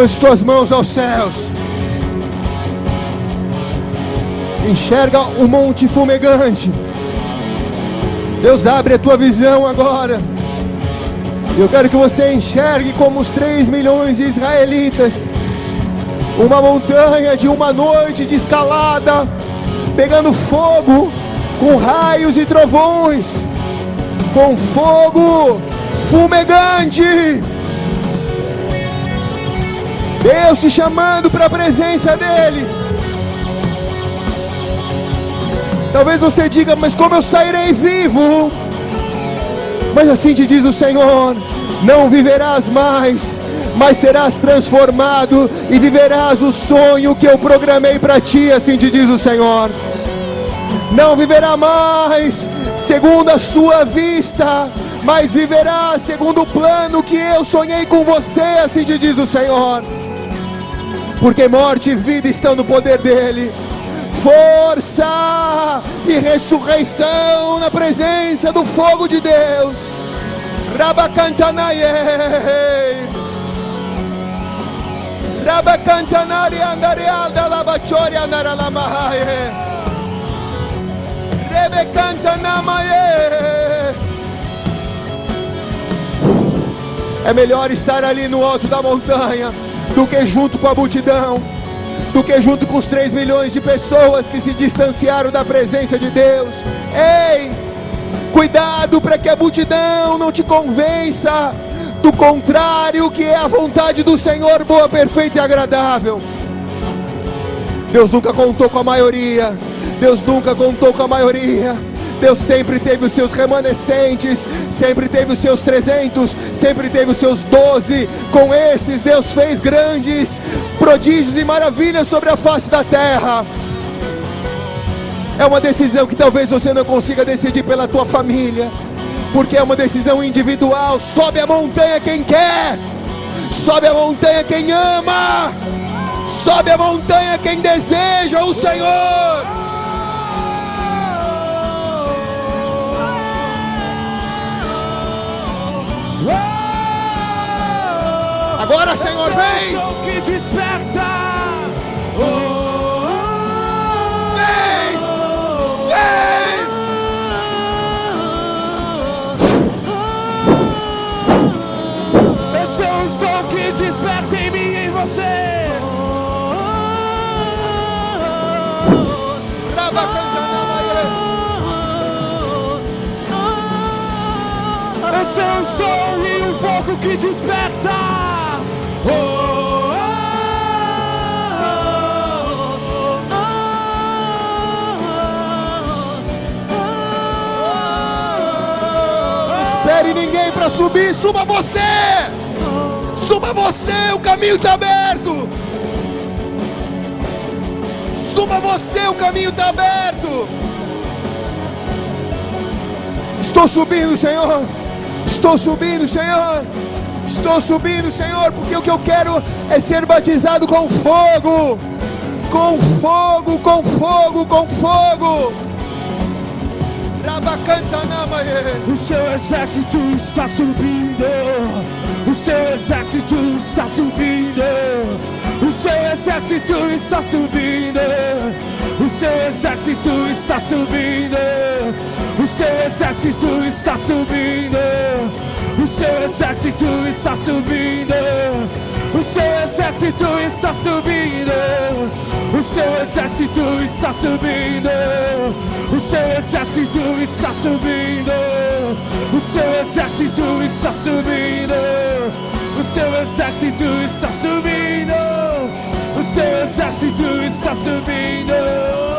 Levante as tuas mãos aos céus. Enxerga o monte fumegante. Deus abre a tua visão agora. Eu quero que você enxergue como os 3 milhões de israelitas. Uma montanha de uma noite de escalada, pegando fogo, com raios e trovões, com fogo fumegante. Deus te chamando para a presença dEle. Talvez você diga, mas como eu sairei vivo? Mas assim te diz o Senhor: não viverás mais, mas serás transformado e viverás o sonho que eu programei para ti, assim te diz o Senhor. Não viverá mais segundo a sua vista, mas viverá segundo o plano que eu sonhei com você, assim te diz o Senhor porque morte e vida estão no poder dele. Força e ressurreição na presença do fogo de Deus. Rabacantanaye. Rabacantanari andarial da labachori andaralamahaye. Rebecantanamaye. É melhor estar ali no alto da montanha do que junto com a multidão, do que junto com os 3 milhões de pessoas que se distanciaram da presença de Deus. Ei, cuidado para que a multidão não te convença do contrário, que é a vontade do Senhor, boa, perfeita e agradável. Deus nunca contou com a maioria. Deus nunca contou com a maioria. Deus sempre teve os seus remanescentes, sempre teve os seus 300, sempre teve os seus 12. Com esses, Deus fez grandes prodígios e maravilhas sobre a face da terra. É uma decisão que talvez você não consiga decidir pela tua família, porque é uma decisão individual. Sobe a montanha quem quer, sobe a montanha quem ama, sobe a montanha quem deseja o Senhor. Agora, Senhor, vem! Som que desperta. É um som e um fogo que desperta. Oh, espere ninguém para subir, suba você! Suba você, o caminho está aberto! Suba você, o caminho está aberto! Estou subindo, Senhor! Estou subindo, Senhor! Estou subindo, Senhor, porque o que eu quero é ser batizado com fogo! Com fogo, com fogo, com fogo! O seu exército está subindo. O seu exército está subindo. O seu exército está subindo. O seu exército está subindo seu exército está subindo. O seu exército está subindo. O seu exército está subindo. O seu exército está subindo. O seu exército está subindo. O seu exército está subindo. O seu exército está subindo. O seu exército está subindo.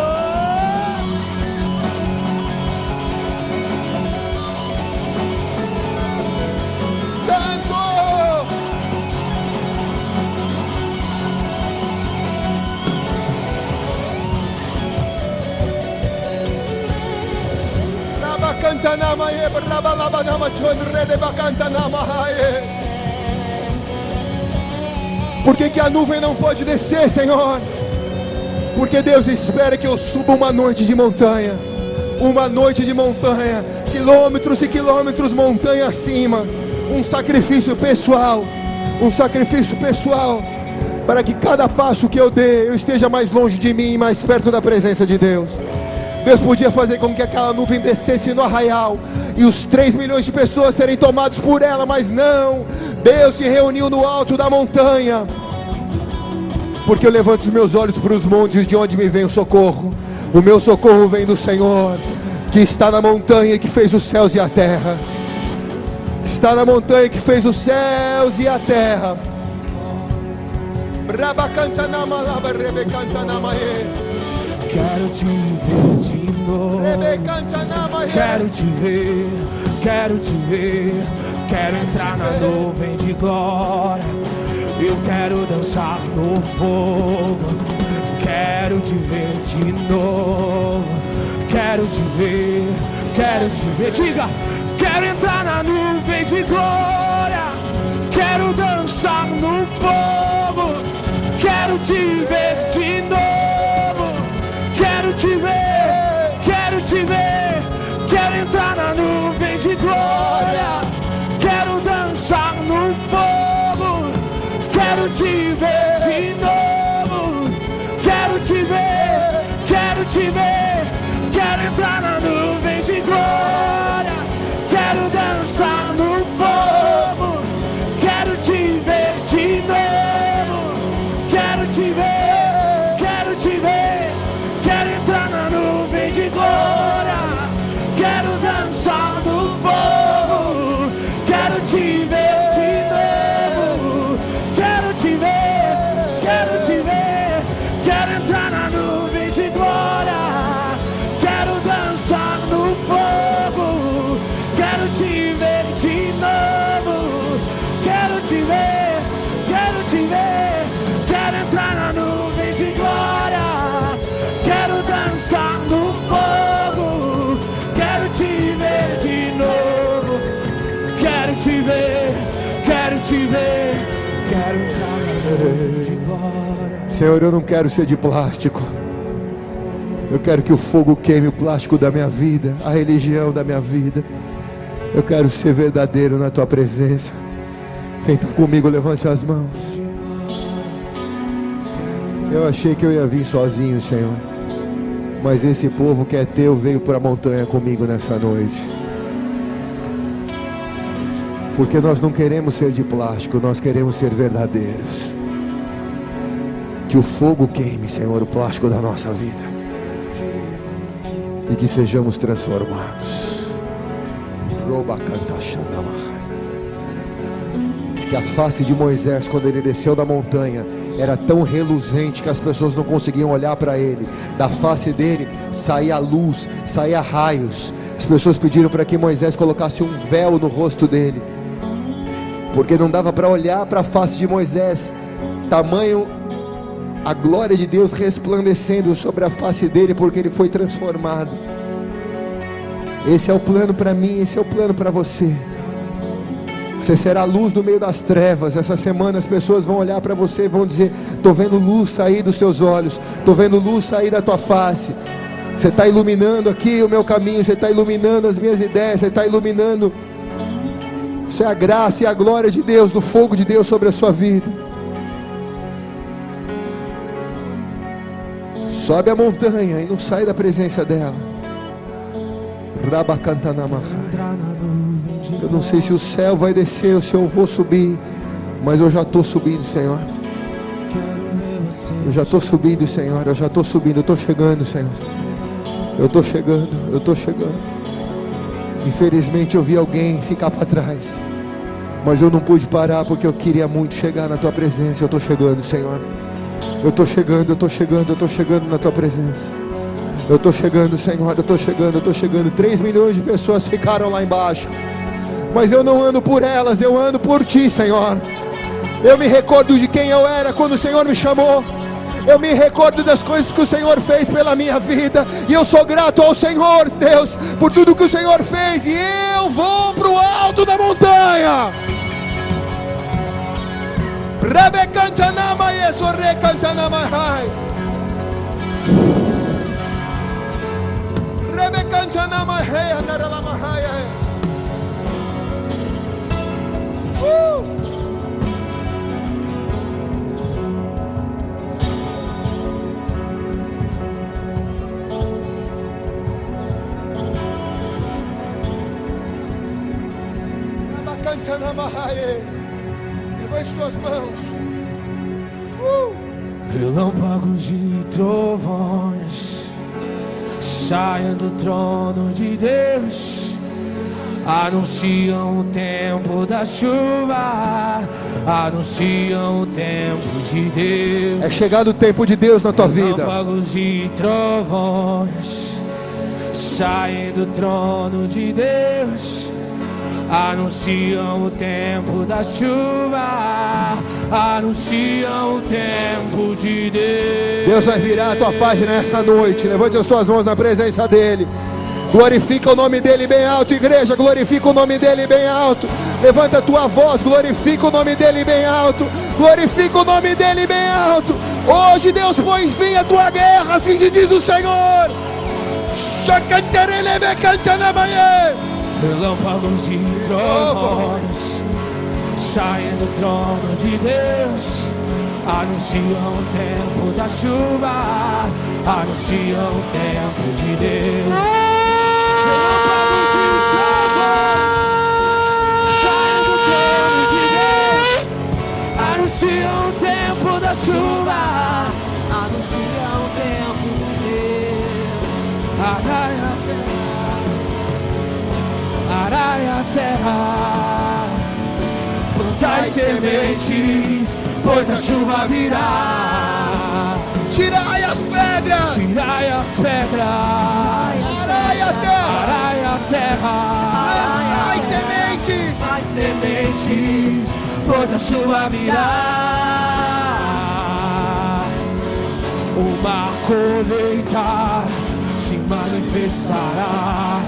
Rabakantanamaye, Brabalabanamachondre, Bacantana마ye. Por que, que a nuvem não pode descer, Senhor? Porque Deus espera que eu suba uma noite de montanha, uma noite de montanha, quilômetros e quilômetros montanha acima, um sacrifício pessoal, um sacrifício pessoal, para que cada passo que eu dê eu esteja mais longe de mim e mais perto da presença de Deus. Deus podia fazer com que aquela nuvem descesse no arraial e os 3 milhões de pessoas serem tomados por ela, mas não. Deus se reuniu no alto da montanha. Porque eu levanto os meus olhos para os montes de onde me vem o socorro. O meu socorro vem do Senhor, que está na montanha que fez os céus e a terra. Está na montanha que fez os céus e a terra. Quero te ver de novo. Quero te ver, quero te ver. Quero entrar na nuvem de glória. Eu quero dançar no fogo. Quero te ver de novo. Quero te ver, quero te ver. Diga, quero entrar na nuvem de glória. Quero dançar no fogo. Quero te ver de Senhor, eu não quero ser de plástico. Eu quero que o fogo queime o plástico da minha vida, a religião da minha vida. Eu quero ser verdadeiro na tua presença. Quem está comigo, levante as mãos. Eu achei que eu ia vir sozinho, Senhor. Mas esse povo que é teu veio para a montanha comigo nessa noite. Porque nós não queremos ser de plástico, nós queremos ser verdadeiros. Que o fogo queime, Senhor, o plástico da nossa vida. E que sejamos transformados. Diz que a face de Moisés, quando ele desceu da montanha, era tão reluzente que as pessoas não conseguiam olhar para ele. Da face dele saía luz, saía raios. As pessoas pediram para que Moisés colocasse um véu no rosto dele, porque não dava para olhar para a face de Moisés, tamanho a glória de Deus resplandecendo sobre a face dele, porque ele foi transformado. Esse é o plano para mim, esse é o plano para você. Você será luz no meio das trevas. Essa semana as pessoas vão olhar para você e vão dizer: Estou vendo luz sair dos teus olhos, estou vendo luz sair da tua face. Você está iluminando aqui o meu caminho, você está iluminando as minhas ideias, você está iluminando. Isso é a graça e a glória de Deus, do fogo de Deus sobre a sua vida. Sobe a montanha e não sai da presença dela. Eu não sei se o céu vai descer ou se eu vou subir, mas eu já estou subindo, Senhor. Eu já estou subindo, Senhor. Eu já estou subindo, eu estou chegando, Senhor. Eu estou chegando, eu estou chegando. Infelizmente eu vi alguém ficar para trás, mas eu não pude parar porque eu queria muito chegar na tua presença. Eu estou chegando, Senhor. Eu estou chegando, eu estou chegando, eu estou chegando na tua presença. Eu estou chegando, Senhor, eu estou chegando, eu estou chegando. Três milhões de pessoas ficaram lá embaixo, mas eu não ando por elas, eu ando por ti, Senhor. Eu me recordo de quem eu era quando o Senhor me chamou. Eu me recordo das coisas que o Senhor fez pela minha vida. E eu sou grato ao Senhor, Deus, por tudo que o Senhor fez. E eu vou para o alto da montanha. Rebe cantanama yeso re cantanama hai. Rebe cantanama hai anaralama hai. Woo! Cantanama hai. Levante tuas mãos. Uh. Relâmpagos e trovões saiam do trono de Deus, anunciam o tempo da chuva, anunciam o tempo de Deus. É chegado o tempo de Deus na tua vida. Relâmpagos e trovões saem do trono de Deus anunciam o tempo da chuva, anunciam o tempo de Deus. Deus vai virar a tua página essa noite. Levante as tuas mãos na presença dEle. Glorifica o nome dele bem alto, igreja. Glorifica o nome dele bem alto. Levanta a tua voz, glorifica o nome dele bem alto. Glorifica o nome dele bem alto. Hoje Deus põe fim à tua guerra, assim te diz o Senhor. Chacantarele me cantana relâmpagos e trovões saem do trono de Deus, anunciam o tempo da chuva, anunciam o tempo de Deus. Relâmpagos e trovões saem do trono de Deus, anunciam o tempo da chuva, anunciam o tempo de Deus arai a terra, plantai sementes, pois a chuva virá. Tirai as pedras, tirai as pedras, arai a terra, arai a terra, lançai sementes, lançai sementes, pois a chuva virá. Uma colheita se manifestará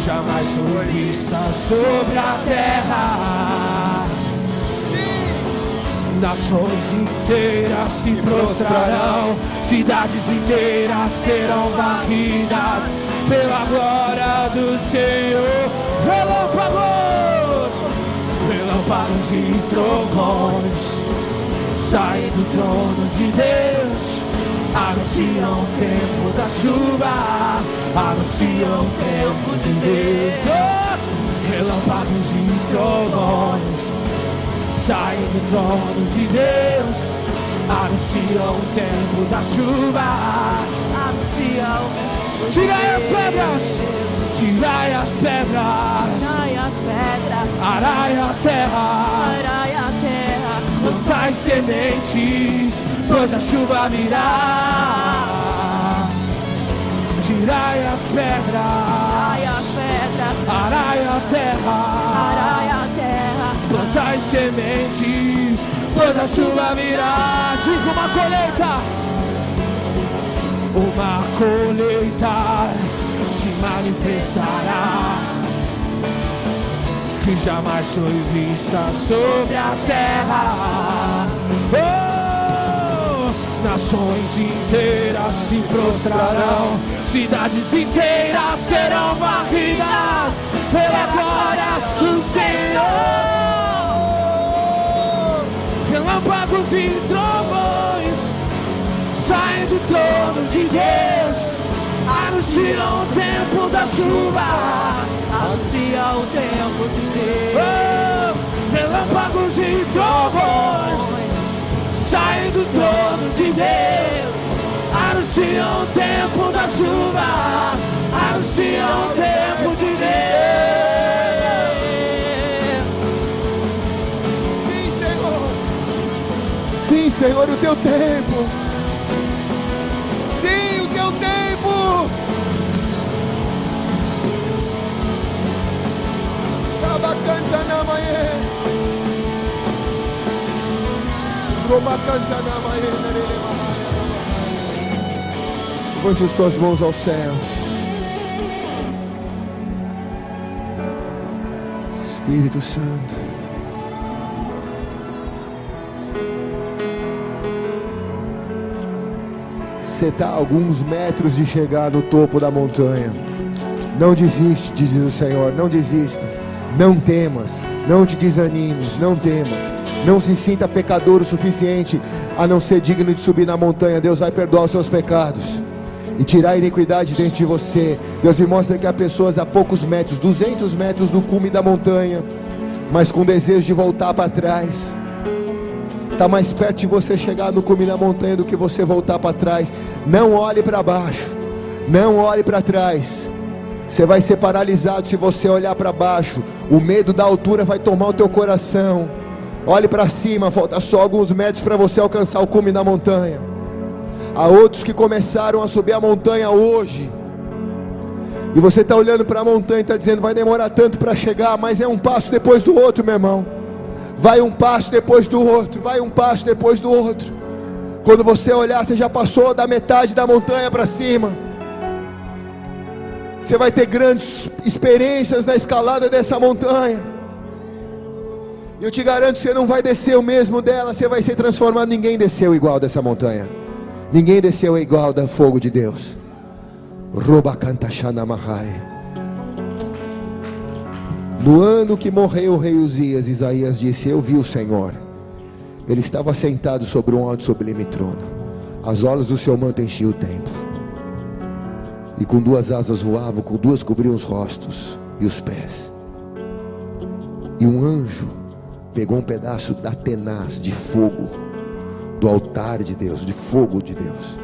jamais foi vista sobre a terra. Nações inteiras se prostrarão, cidades inteiras serão varridas pela glória do Senhor. Relâmpagos, relâmpagos e trovões saem do trono de Deus anunciam o tempo da chuva, anunciam o tempo de Deus. Relâmpagos e trovões saem do trono de Deus, anunciam o tempo da chuva, anunciam. Tirai as pedras, tirai as pedras, tirai as pedras, arai a terra, arai a terra, plantai sementes pois a chuva virá. Tirai as pedras, as pedras, arai a terra, plantai sementes, pois a chuva virá. Diga uma colheita, uma colheita se manifestará que jamais foi vista sobre a terra. Oh! Nações inteiras se prostrarão, cidades inteiras serão varridas pela glória do Senhor. Relâmpagos e trovões saem do trono de Deus, anunciam o tempo da chuva, anunciam o tempo de Deus. Relâmpagos e trovões saem do trono de Deus, anunciam o tempo da chuva, anunciam o tempo de Deus. Sim, Senhor. Sim, Senhor, o teu tempo. Tava cantando amanhã. Levante as tuas mãos aos céus. Espírito Santo. Você está alguns metros de chegar no topo da montanha. Não desiste, diz o Senhor. Não desista. Não temas. Não te desanimes. Não temas. Não se sinta pecador o suficiente a não ser digno de subir na montanha. Deus vai perdoar os seus pecados e tirar a iniquidade dentro de você. Deus me mostra que há pessoas a poucos metros, 200 metros do cume da montanha, mas com desejo de voltar para trás. Está mais perto de você chegar no cume da montanha do que você voltar para trás. Não olhe para baixo, não olhe para trás. Você vai ser paralisado se você olhar para baixo. O medo da altura vai tomar o teu coração. Olhe para cima, falta só alguns metros para você alcançar o cume da montanha. Há outros que começaram a subir a montanha hoje. E você está olhando para a montanha e está dizendo, vai demorar tanto para chegar, mas é um passo depois do outro, meu irmão. Vai um passo depois do outro, vai um passo depois do outro. Quando você olhar, você já passou da metade da montanha para cima. Você vai ter grandes experiências na escalada dessa montanha. Eu te garanto você não vai descer o mesmo dela, você vai ser transformado. Ninguém desceu igual dessa montanha. Ninguém desceu igual do fogo de Deus. Roba canta No ano que morreu o rei Uzias, Isaías disse: Eu vi o Senhor. Ele estava sentado sobre um alto sublime trono. As olas do seu manto enchiam o templo. E com duas asas voavam, com duas cobriam os rostos e os pés. E um anjo pegou um pedaço da tenaz de fogo do altar de Deus, de fogo de Deus.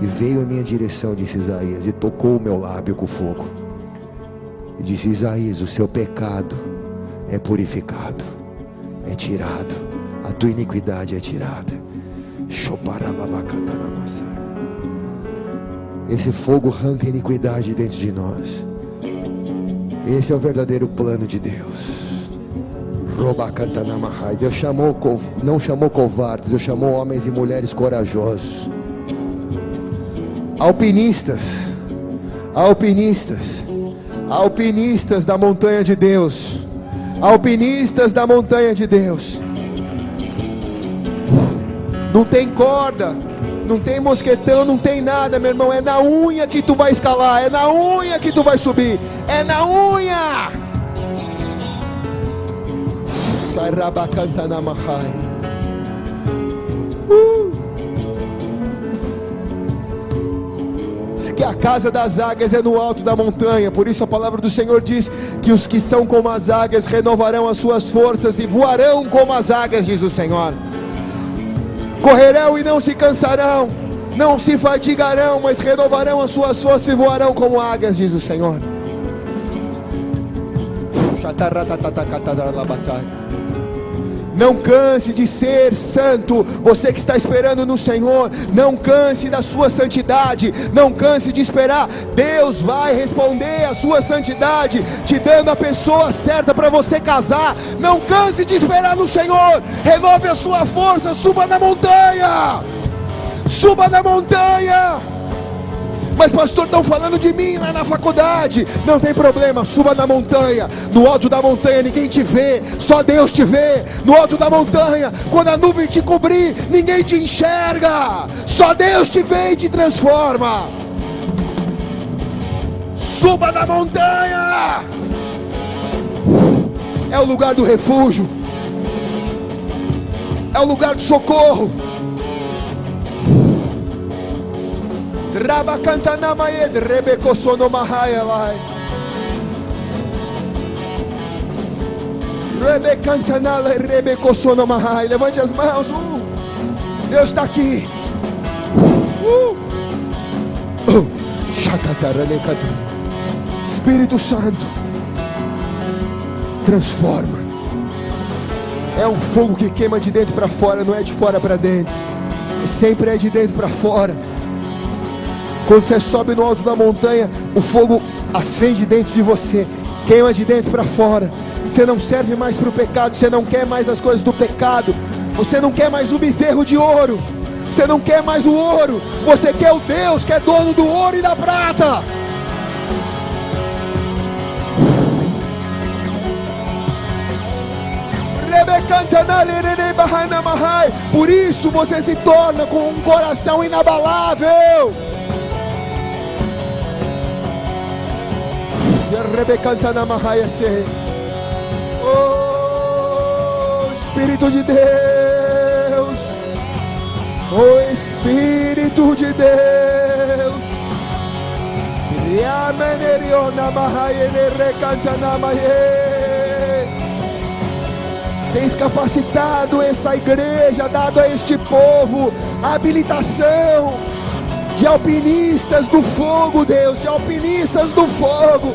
E veio à minha direção, disse Isaías, e tocou o meu lábio com fogo. E disse: Isaías, o seu pecado é purificado, é tirado, a tua iniquidade é tirada. Esse fogo arranca iniquidade dentro de nós. Esse é o verdadeiro plano de Deus. Deus chamou, não chamou covardes, Deus chamou homens e mulheres corajosos. Alpinistas, alpinistas, alpinistas da montanha de Deus, alpinistas da montanha de Deus. Não tem corda, não tem mosquetão, não tem nada, meu irmão. É na unha que tu vai escalar, é na unha que tu vai subir, é na unha. Uh. que a casa das águias é no alto da montanha, por isso a palavra do Senhor diz que os que são como as águias renovarão as suas forças e voarão como as águias, diz o Senhor. Correrão e não se cansarão, não se fadigarão, mas renovarão as suas forças e voarão como águias, diz o Senhor. Não canse de ser santo. Você que está esperando no Senhor, não canse da sua santidade. Não canse de esperar. Deus vai responder a sua santidade, te dando a pessoa certa para você casar. Não canse de esperar no Senhor. Renove a sua força. Suba na montanha. Suba na montanha. Mas, pastor, estão falando de mim lá na faculdade. Não tem problema, suba na montanha. No alto da montanha ninguém te vê, só Deus te vê. No alto da montanha, quando a nuvem te cobrir, ninguém te enxerga. Só Deus te vê e te transforma. Suba na montanha. É o lugar do refúgio. É o lugar do socorro. Rabacantanamaed, Rebecosonomahayalai. Rebecantanala, Rebecosonomahai. Levante as mãos. Uh, Deus está aqui. Uh, uh. Espírito Santo, transforma. É um fogo que queima de dentro para fora, não é de fora para dentro. Sempre é de dentro para fora. Quando você sobe no alto da montanha, o fogo acende dentro de você, queima de dentro para fora. Você não serve mais para o pecado, você não quer mais as coisas do pecado. Você não quer mais o bezerro de ouro. Você não quer mais o ouro. Você quer o Deus que é dono do ouro e da prata. Por isso você se torna com um coração inabalável. Oh, Espírito de Deus, oh Espírito de Deus. Tens capacitado esta igreja, dado a este povo a habilitação de alpinistas do fogo, Deus, de alpinistas do fogo.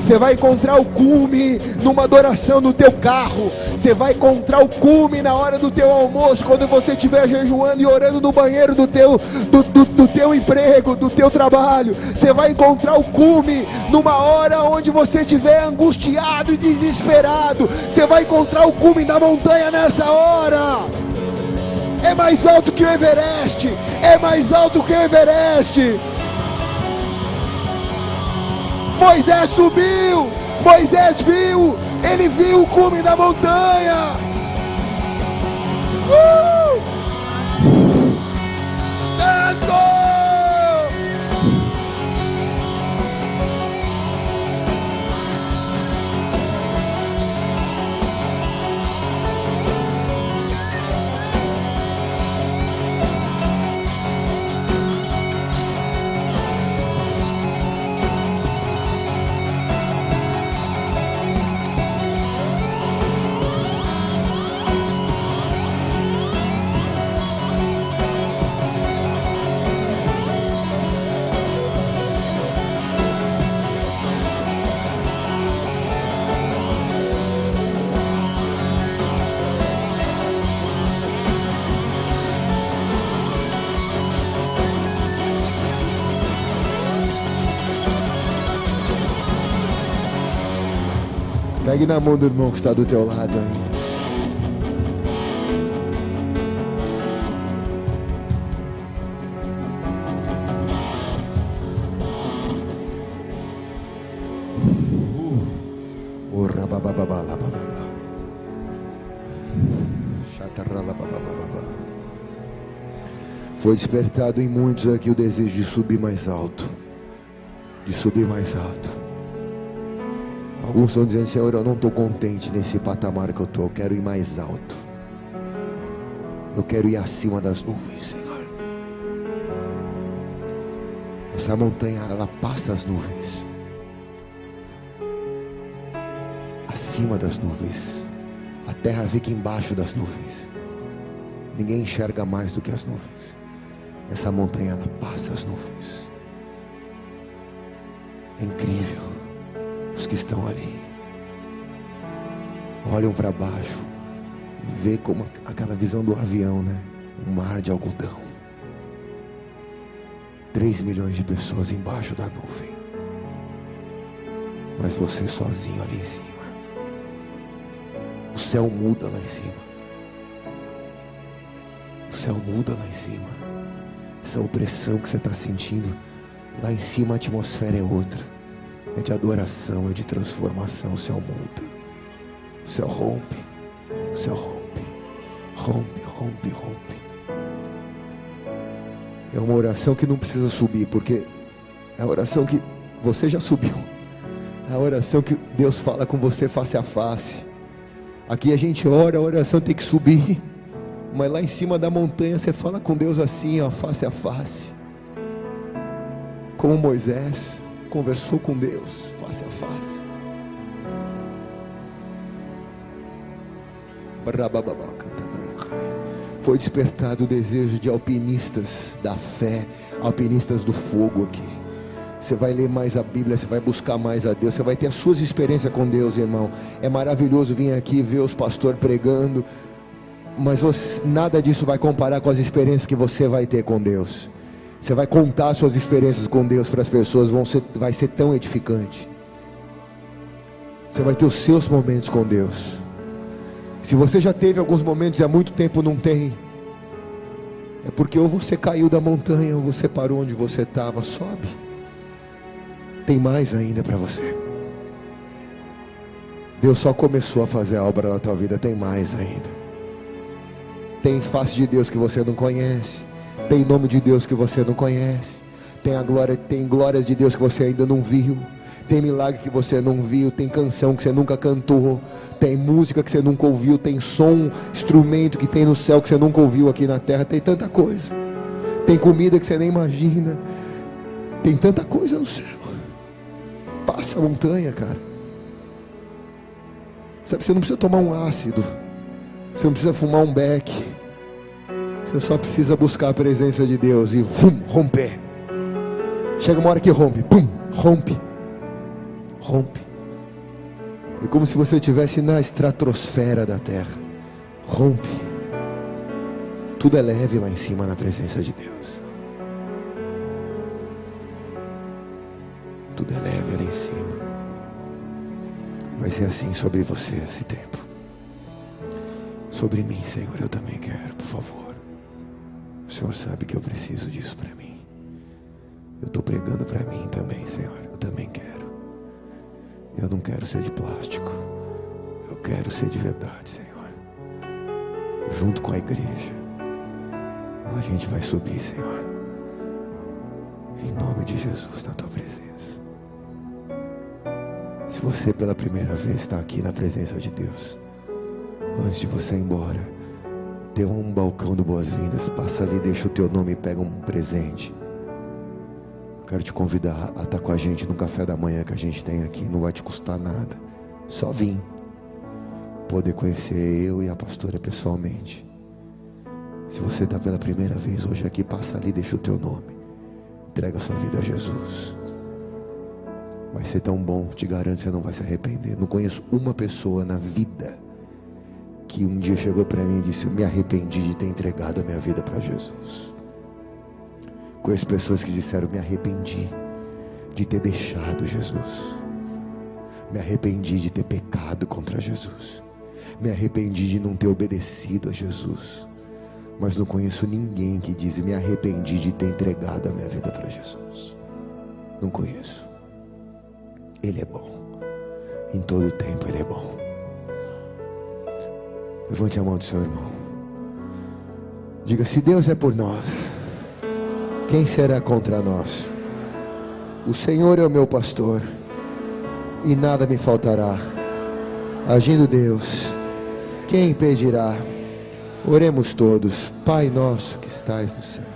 Você vai encontrar o cume numa adoração no teu carro. Você vai encontrar o cume na hora do teu almoço, quando você estiver jejuando e orando no banheiro do teu, do, do, do teu emprego, do teu trabalho. Você vai encontrar o cume numa hora onde você estiver angustiado e desesperado. Você vai encontrar o cume na montanha nessa hora. É mais alto que o Everest. É mais alto que o Everest. Moisés subiu, Moisés viu, ele viu o cume da montanha. Uh! Pegue na mão do irmão que está do teu lado aí. Foi despertado em muitos aqui o desejo de subir mais alto. De subir mais alto. Alguns estão dizendo, Senhor, eu não estou contente nesse patamar que eu estou, eu quero ir mais alto. Eu quero ir acima das nuvens, Senhor. Essa montanha, ela passa as nuvens. Acima das nuvens. A terra fica embaixo das nuvens. Ninguém enxerga mais do que as nuvens. Essa montanha, ela passa as nuvens. Que estão ali olham para baixo, vê como aquela visão do avião, né? Um mar de algodão. Três milhões de pessoas embaixo da nuvem. Mas você sozinho ali em cima. O céu muda lá em cima. O céu muda lá em cima. Essa opressão que você está sentindo, lá em cima a atmosfera é outra é de adoração, é de transformação. O céu muda, o céu rompe, o céu rompe, rompe, rompe, rompe. É uma oração que não precisa subir, porque é a oração que você já subiu. É a oração que Deus fala com você face a face. Aqui a gente ora, a oração tem que subir. Mas lá em cima da montanha você fala com Deus assim, ó, face a face. Como Moisés conversou com Deus face a face. Foi despertado o desejo de alpinistas da fé, alpinistas do fogo aqui. Você vai ler mais a Bíblia, você vai buscar mais a Deus, você vai ter as suas experiências com Deus, irmão. É maravilhoso vir aqui ver os pastores pregando, Mas você, nada disso vai comparar com as experiências que você vai ter com Deus. Você vai contar suas experiências com Deus para as pessoas, vão ser, vai ser tão edificante. Você vai ter os seus momentos com Deus. Se você já teve alguns momentos e há muito tempo não tem, é porque ou você caiu da montanha ou você parou onde você estava. Sobe. Tem mais ainda para você. Deus só começou a fazer a obra na tua vida, tem mais ainda. Tem face de Deus que você não conhece, tem nome de Deus que você não conhece, tem a glória, tem glórias de Deus que você ainda não viu, tem milagre que você não viu, tem canção que você nunca cantou, tem música que você nunca ouviu, tem som, instrumento que tem no céu que você nunca ouviu aqui na terra, tem tanta coisa. Tem comida que você nem imagina. Tem tanta coisa no céu. Passa a montanha, cara. Sabe, você não precisa tomar um ácido. Você não precisa fumar um beck. Você só precisa buscar a presença de Deus e vum, romper. Chega uma hora que rompe, pum, rompe. Rompe. É como se você estivesse na estratosfera da terra. Rompe. Tudo é leve lá em cima na presença de Deus. Tudo é leve lá em cima. Vai ser assim sobre você esse tempo. Sobre mim, Senhor, eu também quero, por favor. O Senhor sabe que eu preciso disso para mim. Eu estou pregando para mim também, Senhor. Eu também quero. Eu não quero ser de plástico. Eu quero ser de verdade, Senhor. Junto com a igreja. A gente vai subir, Senhor. Em nome de Jesus, na tua presença. Se você pela primeira vez está aqui na presença de Deus, antes de você ir embora, tem um balcão do boas-vindas, passa ali, deixa o teu nome e pega um presente. Quero te convidar a estar com a gente no café da manhã que a gente tem aqui, não vai te custar nada, só vir poder conhecer eu e a pastora pessoalmente. Se você está pela primeira vez hoje aqui, passa ali, deixa o teu nome, entrega a sua vida a Jesus. Vai ser tão bom, te garanto, você não vai se arrepender. Não conheço uma pessoa na vida que um dia chegou para mim e disse: Eu me arrependi de ter entregado a minha vida para Jesus. Conheço pessoas que disseram: Me arrependi de ter deixado Jesus. Me arrependi de ter pecado contra Jesus. Me arrependi de não ter obedecido a Jesus. Mas não conheço ninguém que diz: Me arrependi de ter entregado a minha vida para Jesus. Não conheço. Ele é bom. Em todo tempo Ele é bom. Levante a mão do seu irmão. Diga: se Deus é por nós, quem será contra nós? O Senhor é o meu pastor, e nada me faltará. Agindo Deus, quem impedirá? Oremos todos, Pai nosso que estais no céu.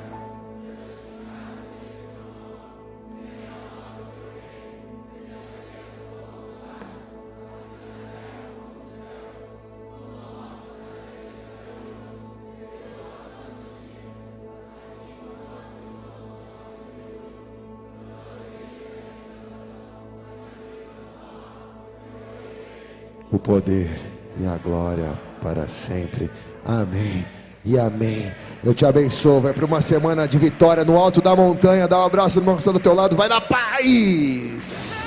O poder e a glória para sempre. Amém. E amém. Eu te abençoo. Vai para uma semana de vitória no alto da montanha. Dá um abraço no irmão que está do teu lado. Vai na paz.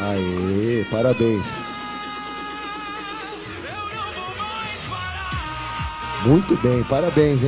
Aê, parabéns. Muito bem, parabéns, hein?